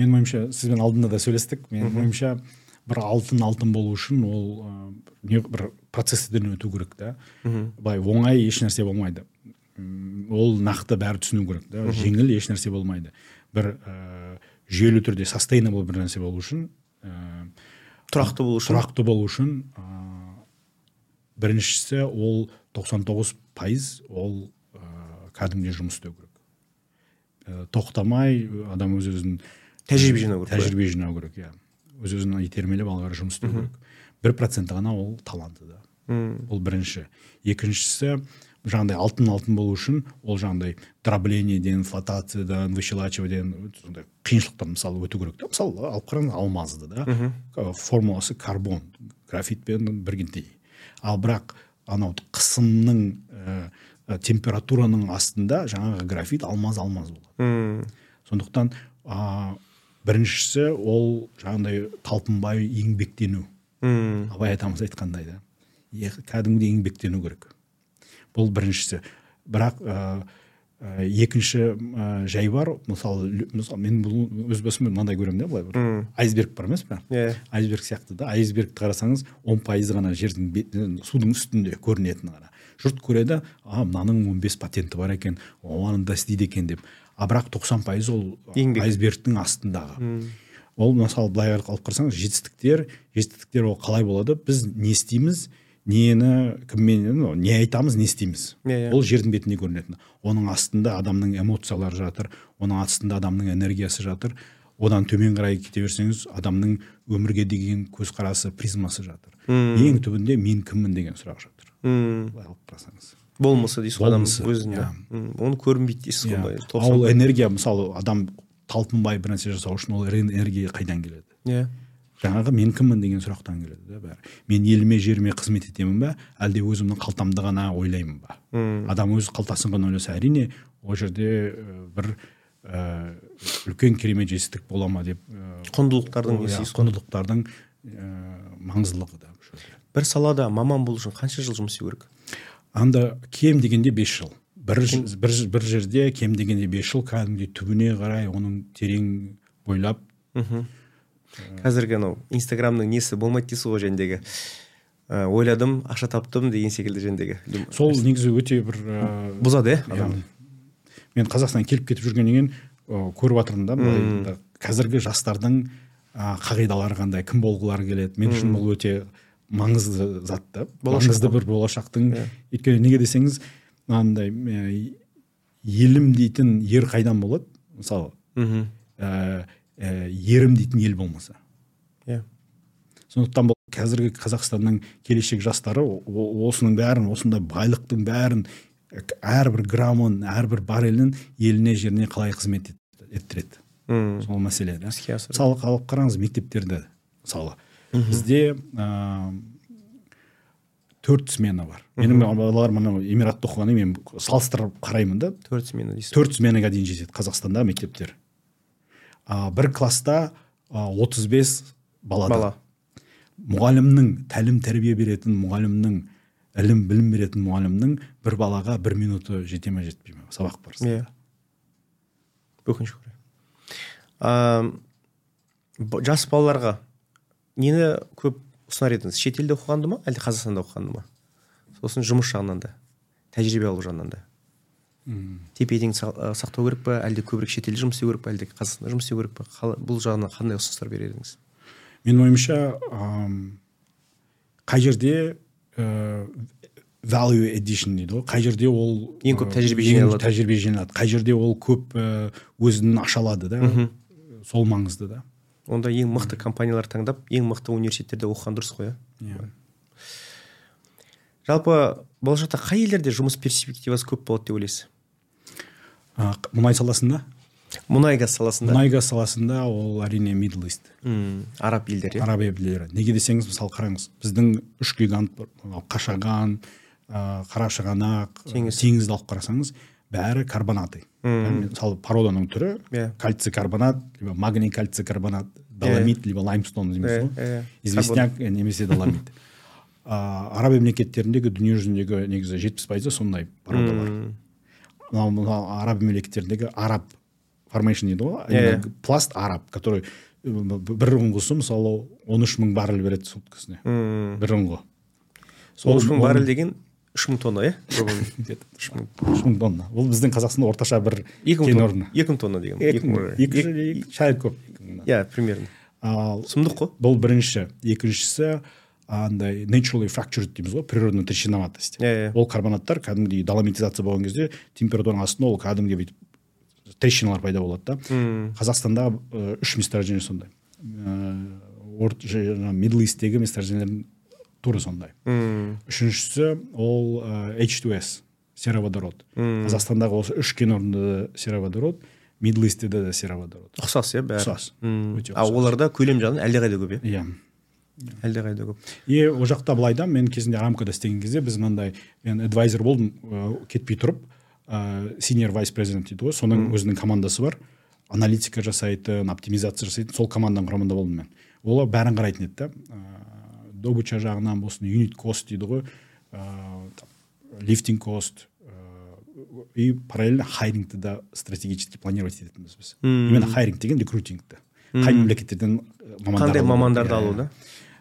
[SPEAKER 1] менің ойымша сізбен алдында да сөйлестік. Менің ойымша бір алтын алтын болу үшін ол не бір процесстен өту керек та. Былай оңай ешнәрсе болмайды. Ол нақты бәрі түсіну керек да жеңіл ешнәрсе болмайды. Бір ә, жүйелі түрде sustainable бір нәрсе болу үшін
[SPEAKER 2] ә, тұрақты болу үшін?
[SPEAKER 1] Тұрақты болу үшін ә, біріншісі ол 99 пайыз ол ә, кәдімгідей жұмыс істеу керек. Ә, тоқтамай адам өз өзін
[SPEAKER 2] тәжірибе жинау керек
[SPEAKER 1] тәжірибе жинау керек иә. Өз өзін итермелеп ары қарай жұмыс істеу керек. Бір проценті ғана ол таланты да. Бұл бірінші. Екіншісі жаңағыдай алтын алтын болу үшін ол жаңағыдай дроблениеден флотациядан выщелачиваниеден сондай қиыншылықтан мысалы өту керек та мысалы алып қараңыз алмазды да формуласы карбон графитпен біргедей ал бірақ анау қысымның ә, температураның астында жаңағы графит алмаз алмаз болады. Сондықтан ә, біріншісі ол жаңағыдай талпынбай еңбектену. Абай атамыз айтқандай да. Кәдімгідей еңбектену керек. Бұл біріншісі. Бірақ ә, екінші ә, жай бар. Мысалы мысалы мен бұл өз басым мынандай көремін да былай бір. Айсберг бар емес па
[SPEAKER 2] иә.
[SPEAKER 1] Айсберг сияқты да. Айсбергті қарасаңыз он пайызы ғана жердің судың үстінде көрінетіні ғана. Жұрт көреді а мынаның он бес патенті бар екен да істейді екен деп. А бірақ тоқсан пайыз ол
[SPEAKER 2] еңбек.
[SPEAKER 1] Айсбергтің астындағы. Ол мысалы былай алып қарасаңыз жетістіктер жетістіктер ол қалай болады? Біз не істейміз? Нені кіммен не айтамыз не істейміз.
[SPEAKER 2] Yeah,
[SPEAKER 1] ол жердің бетінде көрінетін. Оның астында адамның эмоциялары жатыр оның астында адамның энергиясы жатыр. Одан төмен қарай кете берсеңіз адамның өмірге деген көзқарасы призмасы жатыр.
[SPEAKER 2] Мм.
[SPEAKER 1] ең түбінде мен кіммін? деген сұрақ жатыр.
[SPEAKER 2] Мм.
[SPEAKER 1] Былай алып қарасаңыз.
[SPEAKER 2] Болмысы дейсіз ғой адамның өзінде
[SPEAKER 1] иә.
[SPEAKER 2] Оны көрінбейді дейсіз ғой
[SPEAKER 1] Иә. ал
[SPEAKER 2] тоқсан
[SPEAKER 1] энергия мысалы адам талпынбай бір нәрсе жасау үшін ол энергия қайдан келеді?
[SPEAKER 2] Иә.
[SPEAKER 1] Жаңағы мен кіммін деген сұрақтан келеді да бәрі. Мен еліме жеріме қызмет етемін ба? Әлде өзімнің қалтамды ғана ойлаймын ба?
[SPEAKER 2] Мм.
[SPEAKER 1] адам өз қалтасын ғана ойласа әрине ол жерде ә, бір ә, үлкен керемет жетістік бола ма деп ә,
[SPEAKER 2] құндылықтардың ғой
[SPEAKER 1] құндылықтардың ә, маңыздылығы да
[SPEAKER 2] бір салада маман болу үшін қанша жыл жұмыс істеу керек?
[SPEAKER 1] Анда кем дегенде бес жыл. Бір, бір, бір жерде кем дегенде бес жыл кәдімгідей түбіне қарай оның терең бойлап
[SPEAKER 2] мхм. Қазіргі анау инстаграмның несі болмайды дейсіз ғой жәндегі ә, ойладым ақша таптым деген секілді жәндегі
[SPEAKER 1] сол негізі өте бір ә,
[SPEAKER 2] бұзады иә?
[SPEAKER 1] Иә.
[SPEAKER 2] адамды
[SPEAKER 1] мен қазақстаннан келіп кетіп жүргеннен кейін көріп жатырмын да былай қазіргі жастардың ә, қағидалары қандай кім болғылары келеді. Мен үшін бұл өте маңызды зат та. Маңызды бір болашақтың. Өйткені неге десеңіз мынандай елім дейтін ер қайдан болады? Мысалы
[SPEAKER 2] мхм
[SPEAKER 1] ә, ә, ерім дейтін ел болмаса.
[SPEAKER 2] Иә.
[SPEAKER 1] Сондықтан бұл қазіргі қазақстанның келешек жастары осының бәрін осындай байлықтың бәрін әрбір граммын әрбір баррелін еліне жеріне қалай қызмет ет- еттіреді.
[SPEAKER 2] Мм.
[SPEAKER 1] Сол мәселе да.
[SPEAKER 2] Іске асыру.
[SPEAKER 1] Мысалы алып қараңыз мектептерді мысалы бізде ә, төрт смена бар. Менің балаларым анау эмиратта оқығаннан мен салыстырып қараймын да.
[SPEAKER 2] Төрт смена дейсіз
[SPEAKER 1] төрт сменаға дейін жетеді қазақстанда мектептер. А, бір класста отыз бес балада.
[SPEAKER 2] Бала.
[SPEAKER 1] Мұғалімнің тәлім тәрбие беретін мұғалімнің ілім білім беретін мұғалімнің бір балаға бір минуты жете ме жетпей ме? Сабақ барысында.
[SPEAKER 2] Иә. Өкінішке орай. Жас балаларға нені көп ұсынар едіңіз? Шетелде оқығанды ма әлде қазақстанда оқығанды ма? Сосын жұмыс жағынан да тәжірибе алу жағынан да. Тепе тең ә, сақтау керек па? Әлде көбірек шетелде жұмыс істеу керек па? Әлде қазақстанда жұмыс істеу керек па? Бұл жағынан қандай ұсыныстар берер едіңіз?
[SPEAKER 1] Менің ойымша қай жерде ә, value addition дейді ғой. Қай жерде ол
[SPEAKER 2] Ең көп
[SPEAKER 1] ә,
[SPEAKER 2] тәжірибе
[SPEAKER 1] ең
[SPEAKER 2] жинай алады.
[SPEAKER 1] тәжірибе жинады. Қай жерде ол көп өзін аша алады да сол маңызды да.
[SPEAKER 2] Онда ең мықты компаниялар таңдап ең мықты университеттерде оқыған дұрыс қой иә. Жалпы болашақта қай елдерде жұмыс перспективасы көп болады деп ойлайсыз?
[SPEAKER 1] Мұнай саласында?
[SPEAKER 2] Мұнай газ саласында.
[SPEAKER 1] Мұнай газ саласында ол әрине middle east.
[SPEAKER 2] М, араб елдері. Иә
[SPEAKER 1] араб елдері. Неге десеңіз мысалы қараңыз біздің үш гигант қашаған ә, қарашығанақ
[SPEAKER 2] Теңіз.
[SPEAKER 1] теңізді алып қарасаңыз бәрі карбонаты. Мысалы породаның түрі
[SPEAKER 2] Иә.
[SPEAKER 1] кальций карбонат либо магний кальций карбонат доломит либо лаймстон дейміз ғой известняк немесе доломит а, араб мемлекеттеріндегі дүние жүзіндегі негізі жетпіс пайызы сондай породалар мынау мынау араб мемлекеттеріндегі араб формейшн дейді ғой именно пласт араб который э, бір ұңғысы мысалы он үш мың баррель береді суткасіне
[SPEAKER 2] м.
[SPEAKER 1] бір ұңғы.
[SPEAKER 2] Сол үш мың баррель деген үш мың тонна иә
[SPEAKER 1] үш мың. Тонна. Ол біздің қазақстанда орташа бір
[SPEAKER 2] екі
[SPEAKER 1] кен
[SPEAKER 2] тонна.
[SPEAKER 1] орны.
[SPEAKER 2] Екі мың тонна деген.
[SPEAKER 1] Екі шай көп.
[SPEAKER 2] Иә примерно.
[SPEAKER 1] Ал
[SPEAKER 2] сұмдық қой.
[SPEAKER 1] бұл бірінші. Екіншісі андай naturally fractured дейміз ғой природно трещиноватость
[SPEAKER 2] Иә, иә.
[SPEAKER 1] ол карбонаттар кәдімгідей доломитизация болған кезде температураның астында ол кәдімгідей бүйтіп трещиналар пайда болады да. Қазақстанда э, үш месторождение сондай. Жаңағы middle easттегі месторождениелер тура сондай. Үшіншісі ол э, H2S сероводород. Қазақстандағы осы үш кен орнында да сероводород middle eastте де сероводород.
[SPEAKER 2] Ұқсас иә бәрі.
[SPEAKER 1] Ұқсас. Өте
[SPEAKER 2] а оларда көлем жағынан әлдеқайда көп иә?
[SPEAKER 1] Иә.
[SPEAKER 2] Әлдеқайда көп
[SPEAKER 1] и ол жақта былай да мен кезінде арамкада істеген кезде біз мынандай мен адвайзер болдым ә, кетпей тұрып ә, senior vice president дейді ғой соның өзінің командасы бар аналитика жасайтын оптимизация жасайтын сол команданың құрамында болдым мен. Олар бәрін қарайтын еді да ә, добыча жағынан болсын юнит кост дейді ғой лифтинг кост и параллельно хайрингті да стратегически планировать ететінбіз біз. Именно хайринг деген рекрутингті. Қай мемлекеттерден
[SPEAKER 2] қандай мамандарды
[SPEAKER 1] Иә,
[SPEAKER 2] алу
[SPEAKER 1] иә.
[SPEAKER 2] да?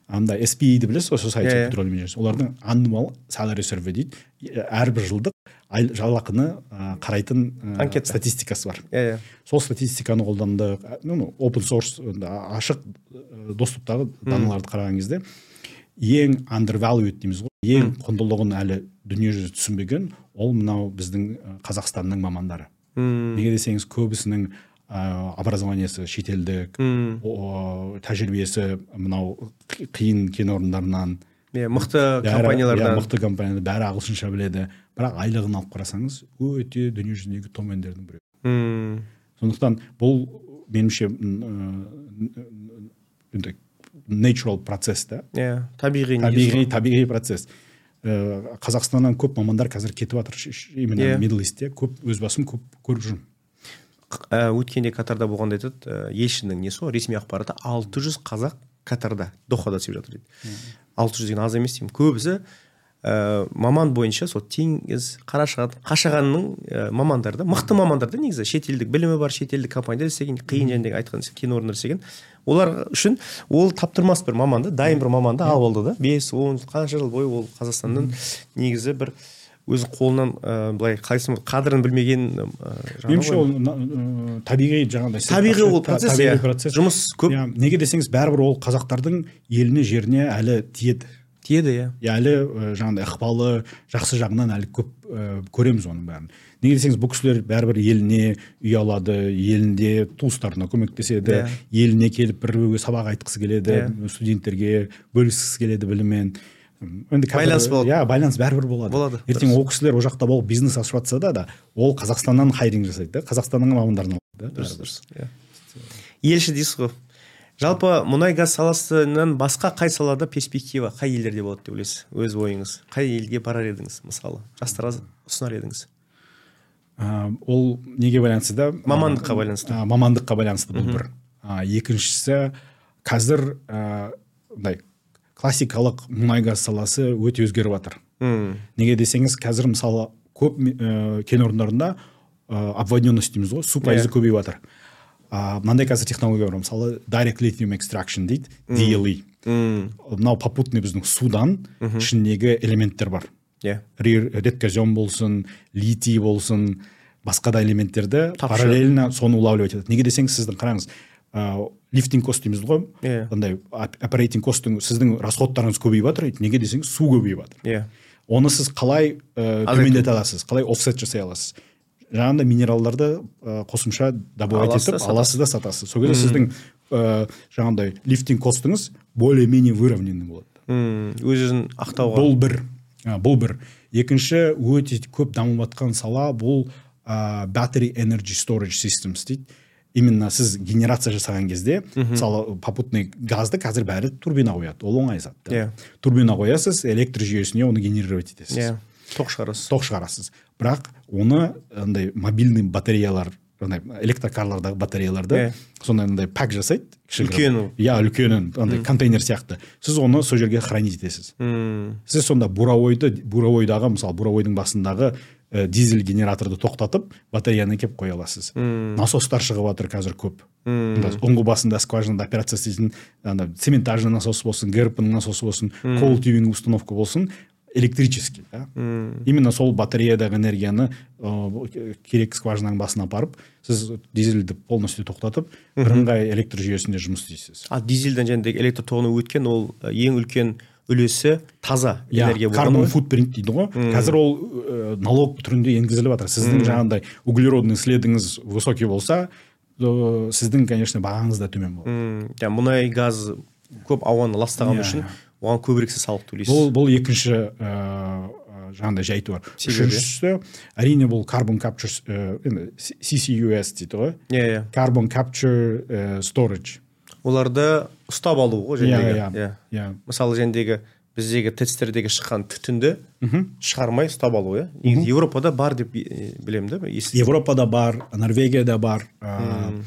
[SPEAKER 1] Андай SPE ді білесіз ғой society of petroleum engineers олардың annual salary survey дейді. Әрбір жылдық ай- жалақыны қарайтын
[SPEAKER 2] Анкета.
[SPEAKER 1] статистикасы бар.
[SPEAKER 2] Иә иә.
[SPEAKER 1] Сол статистиканы қолдандық ну open source ашық ә, доступтағы даналарды қараған кезде ең undervalued дейміз ғой ең құндылығын әлі дүниежүзі түсінбеген ол мынау біздің ә, қазақстанның мамандары. Неге десеңіз көбісінің ә, образованиесі шетелдік
[SPEAKER 2] мм
[SPEAKER 1] о, тәжірибесі мынау қи- қиын кен орындарынан.
[SPEAKER 2] Иә мықты
[SPEAKER 1] бәрі- иә,
[SPEAKER 2] компаниялардан.
[SPEAKER 1] мықты компанияда бәрі ағылшынша біледі. Бірақ айлығын алып қарасаңыз өте дүниежүзіндегі томендердің біреуі
[SPEAKER 2] мм
[SPEAKER 1] сондықтан бұл меніңше енді natural процесс та.
[SPEAKER 2] Иә табиғи
[SPEAKER 1] табиғи табиғи процесс. Ә, қазақстаннан көп мамандар қазір кетіп жатыр именно middle eastте. Көп өз басым көп көріп жүрмін.
[SPEAKER 2] Өткенде катарда болғанда айтады ә, елшінің несі ғой ресми ақпараты алты жүз қазақ катарда дохада істеп жатыр дейді. Алты жүз деген аз емес деймін. Көбісі ә, маман бойынша сол теңіз қарашаған қашағанның ә, мамандары да мықты мамандар да негізі. Шетелдік білімі бар шетелдік компанияда істеген қиын және айтқан кен орнында істеген. Олар үшін ол таптырмас бір маман да дайын бір маманды алып алды да. Бес он қанша жыл бойы ол қазақстаннан негізі бір өз қолынан ә, былай қалай айтсам болады, қадірін білмеген ә,
[SPEAKER 1] меніңше ол табиғи жаңағыдай
[SPEAKER 2] табиғи ол процесс
[SPEAKER 1] табиғи
[SPEAKER 2] иә.
[SPEAKER 1] процесс.
[SPEAKER 2] Жұмыс көп.
[SPEAKER 1] Иә, неге десеңіз бәрібір ол қазақтардың еліне жеріне әлі тиеді.
[SPEAKER 2] Тиеді иә.
[SPEAKER 1] Иә әлі жаңағыдай ықпалы жақсы жағынан әлі көп ә, көреміз оның бәрін. Неге десеңіз бұл кісілер бәрібір еліне үй алады елінде туыстарына көмектеседі
[SPEAKER 2] Иә.
[SPEAKER 1] еліне келіп бір біреуге сабақ айтқысы келеді
[SPEAKER 2] Иә.
[SPEAKER 1] студенттерге бөліскісі келеді біліммен. Енді
[SPEAKER 2] Байланыс болады.
[SPEAKER 1] иә байланыс бәрібір болады.
[SPEAKER 2] Болады,
[SPEAKER 1] ертең ол кісілер ол жақта болып бизнес ашып жатса да да ол қазақстаннан хайринг жасайды да қазақстанның мамандарын алады да
[SPEAKER 2] дұрыс дұрыс. Иә. Елші дейсіз ғой. Жалпы мұнай газ саласынан басқа қай салада перспектива қай елдерде болады деп ойлайсыз? Өз ойыңыз. Қай елге барар едіңіз мысалы? Жастарға ұсынар едіңіз?
[SPEAKER 1] Ә, ол неге байланысты да?
[SPEAKER 2] Мамандыққа байланысты.
[SPEAKER 1] ә, мамандыққа байланысты бұл бір. Ә, екіншісі қазір ә, мындай классикалық мұнай газ саласы өте өзгеріп жатыр неге десеңіз қазір мысалы көп ә, кен орындарында ә, обводненность дейміз ғой су пайызы
[SPEAKER 2] Иә.
[SPEAKER 1] көбейіп жатыр ә, мынандай қазір технология бар мысалы direct lithium extraction дейді DLE мынау попутный біздің судан ішіндегі элементтер бар.
[SPEAKER 2] Иә.
[SPEAKER 1] Ре- редкозем болсын литий болсын басқа да элементтерді параллельно соны улавливать етеді. Неге десеңіз сіздің қараңыз ыыы лифтинг кост дейміз ғой.
[SPEAKER 2] Иә.
[SPEAKER 1] андай оперейтинг косттың сіздің расходтарыңыз көбейіп жатыр неге десеңіз су көбейіп жатыр.
[SPEAKER 2] Иә.
[SPEAKER 1] Оны сіз қалай ә, төмендете аласыз қалай офсет жасай аласыз? Жаңағындай минералдарды ә, қосымша добывать етіп аласыз да сатасыз. Сол кезде сіздің ә, жаңағындай лифтинг костыңыз более менее выровненный болады.
[SPEAKER 2] Өз өзін ақтауға.
[SPEAKER 1] Бұл бір. А, бұл бір. Екінші өте көп дамып жатқан сала бұл ә, battery energy storage systems дейді. Именно сіз генерация жасаған кезде мысалы попутный газды қазір бәрі турбина қояды ол оңай зат.
[SPEAKER 2] Иә.
[SPEAKER 1] турбина қоясыз электр жүйесіне оны генерировать етесіз.
[SPEAKER 2] Иә. Тоқ шығарасыз.
[SPEAKER 1] Ток шығарасыз. Бірақ оны андай мобильный батареялар андай электрокарлардағы батареяларды
[SPEAKER 2] Иә.
[SPEAKER 1] сондай андай пак жасайды.
[SPEAKER 2] Үлкен
[SPEAKER 1] иә үлкенін андай контейнер сияқты. Сіз оны сол жерге хранить етесіз. Сіз сонда буровойды буровойдағы мысалы буровойдың басындағы ә, дизель генераторды тоқтатып батареяны келіп қоя аласыз. Насостар шығып жатыр қазір көп. Анда ұңғы басында скважинада операция істейтін ана цементажный насос болсын грп насосы болсын кол тюбинг установка болсын электрический да. Именно сол батареядағы энергияны ә, керек скважинаның басына апарып сіз дизельді полностью тоқтатып бірыңғай электр жүйесінде жұмыс істейсіз.
[SPEAKER 2] А дизельден және электр тоғына өткен ол ә, ең үлкен үлесі таза энергия
[SPEAKER 1] иә
[SPEAKER 2] болған
[SPEAKER 1] карбон футпринт дейді ғой. Қазір ол ә, налог түрінде енгізіліп жатыр. Сіздің жаңағындай углеродный следіңіз высокий болса ә, сіздің конечно бағаңыз да төмен болады.
[SPEAKER 2] Мм. Жаңа мұнай газ көп ауаны ластағаны
[SPEAKER 1] Иә,
[SPEAKER 2] үшін оған көбірек сіз салық төлейсіз.
[SPEAKER 1] Бұл бұл екінші ә, жаңағындай жайты бар. Үшіншісі әрине бұл carbon capture ә, енді CCUS дейді ғой.
[SPEAKER 2] Иә иә.
[SPEAKER 1] Carbon capture storage.
[SPEAKER 2] Оларды ұстап алу ғой
[SPEAKER 1] иә
[SPEAKER 2] жәндегі
[SPEAKER 1] иә
[SPEAKER 2] иә.
[SPEAKER 1] иә.
[SPEAKER 2] Мысалы жәндегі біздегі тэц шыққан түтінді шығармай ұстап алу иә. Негізі еуропада бар деп білемін да
[SPEAKER 1] европада бар норвегияда бар ә,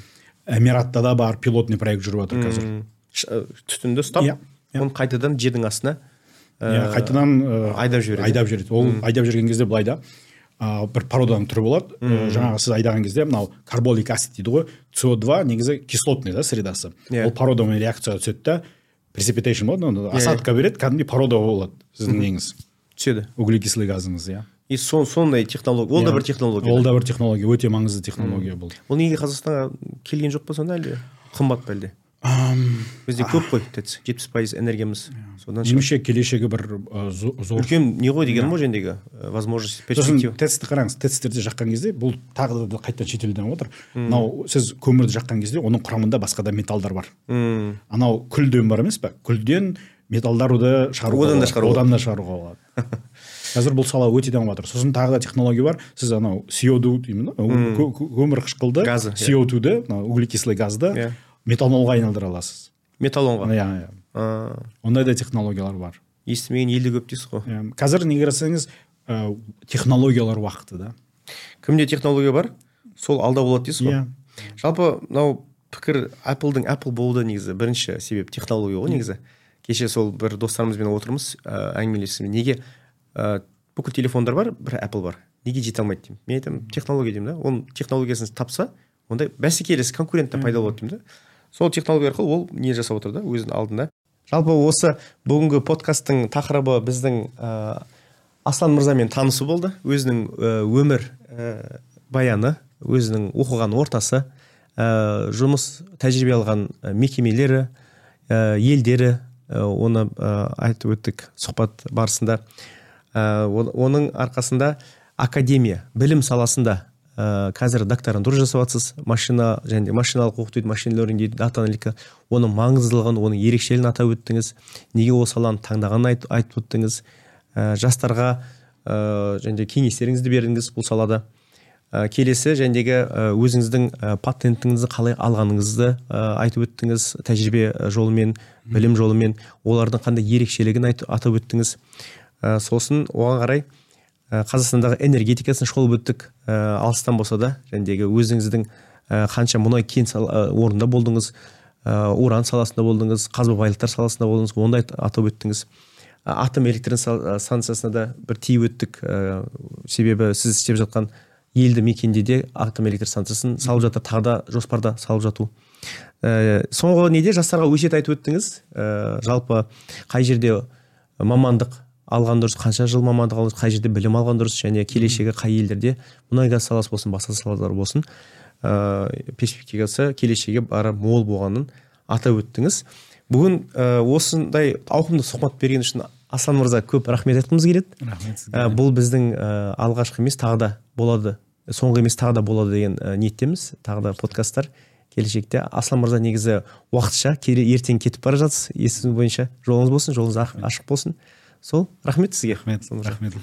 [SPEAKER 1] эмиратта да бар пилотный проект жүріп жатыр қазір.
[SPEAKER 2] Ә, түтінді ұстап
[SPEAKER 1] Иә, иә.
[SPEAKER 2] оны қайтадан жердің астына
[SPEAKER 1] иә қайтадан ә,
[SPEAKER 2] айдап жібереді.
[SPEAKER 1] айдап жібереді. Ол айдап жүрген кезде былай да ә, бір породаның түрі болады. Ә, жаңағы сіз айдаған кезде мынау карболик асид дейді ғой СО2 негізі кислотный да средасы.
[SPEAKER 2] Иә.
[SPEAKER 1] ол породамен реакция түседі да precipitation болады оны
[SPEAKER 2] Иә,
[SPEAKER 1] осадка береді кәдімгідей порода болады сіздің неңіз
[SPEAKER 2] түседі.
[SPEAKER 1] Углекислый газыңыз иә.
[SPEAKER 2] И сол сондай технология ол да
[SPEAKER 1] Иә.
[SPEAKER 2] бір технология
[SPEAKER 1] ол да бір технология өте маңызды технология бұл.
[SPEAKER 2] Ол неге қазақстанға келген жоқ па сонда әлде? Қымбат па әлде бізде көп қой тэц жетпіс пайыз энергиямыз. Содан шығар.
[SPEAKER 1] меніңше келешегі бір зор.
[SPEAKER 2] Үлкен не ғой деген ғой жәндегі э, возможность
[SPEAKER 1] сосын
[SPEAKER 2] перспектива.
[SPEAKER 1] тэцті қараңыз тэцтерді жаққан кезде бұл тағы да қайтадан шетелден отыр. Мынау сіз көмірді жаққан кезде оның құрамында басқа да металдар бар.
[SPEAKER 2] М,
[SPEAKER 1] анау күлден бар емес па күлден металдарды шығаруға
[SPEAKER 2] Одан да шығаруға
[SPEAKER 1] одан да шығаруға болады. Қазір бұл сала өте дамып жатыр. Сосын тағы да технология бар. Сіз анау CO2 деймін да? Кө- кө- көмір қышқылды
[SPEAKER 2] Газы, иә.
[SPEAKER 1] CO2-ді мынау углекислый газды Метанолға айналдыра аласыз.
[SPEAKER 2] Металлонға?
[SPEAKER 1] Иә иә. Ондай да технологиялар бар.
[SPEAKER 2] Естімеген елде көп дейсіз ғой.
[SPEAKER 1] Иә. қазір неге қарасаңыз ә, технологиялар уақыты да.
[SPEAKER 2] Кімде технология бар? Сол алда болады дейсіз ғой.
[SPEAKER 1] Иә.
[SPEAKER 2] Жалпы мынау пікір apple apple болуда негізі бірінші себеп технология ғой негізі. Кеше сол бір достарымызбен отырмыз ә, әңгімелесіп неге ә, бүкіл телефондар бар бір apple бар. Неге жете алмайды деймін? Мен айтамын технология деймін да. Оның технологиясын тапса онда бәсекелес конкурентті пайда болады деймін да. Сол технология арқылы ол не жасап отыр да өзінің алдында. Жалпы осы бүгінгі подкасттың тақырыбы біздің ә, аслан мырзамен танысу болды. Өзінің өмір ә, баяны өзінің оқыған ортасы ә, жұмыс тәжірибе алған мекемелері ә, елдері ә, оны айтып өттік сұхбат барысында. Оның арқасында академия білім саласында ә, қазір докторантура жасап жатсыз машина және машиналық оқыту машин дейді дата аналитика оның маңыздылығын оның ерекшелігін атап өттіңіз. Неге ол саланы таңдағанын айт, айтып өттіңіз. Ә, жастарға ә, және кеңестеріңізді бердіңіз бұл салада. Ә, келесі жәндегі өзіңіздің патентіңізді қалай алғаныңызды айтып өттіңіз тәжірибе жолымен білім жолымен. Олардың қандай ерекшелігін айт, атап өттіңіз. Сосын оған қарай қазақстандағы энергетикасын шолып өттік ә, алыстан болса да. Жәндегі өзіңіздің ә, қанша мұнай кен орнында болдыңыз ә, уран саласында болдыңыз қазба байлықтар саласында болдыңыз айт- атап өттіңіз. Атом электр ста- станциясына да бір тиіп өттік. Ә, себебі сіз істеп жатқан елді мекенде де атом электр станциясын салып жатыр тағы да жоспарда салып жату. Ә, соңғы неде жастарға өсиет айтып өттіңіз. Ә, жалпы қай жерде мамандық алған дұрыс қанша жыл мамандық алған қай жерде білім алған дұрыс және келешегі қай елдерде. Мұнай газ саласы болсын басқа салалар болсын ә, перспективасы келешегі бары мол болғанын атап өттіңіз. Бүгін ә, осындай ауқымды сұхбат берген үшін аслан мырза көп рахмет айтқымыз келеді.
[SPEAKER 1] Рахмет сізге.
[SPEAKER 2] Ә, бұл біздің ә, алғашқы емес тағы да болады соңғы емес тағы да болады деген ә, ниеттеміз. Тағы да подкасттар келешекте. Аслан мырза негізі уақытша ертең кетіп бара жатсыз. Естуім бойынша жолыңыз болсын жолыңыз ашық болсын. Сол рахмет сізге
[SPEAKER 1] рахмет рахмет.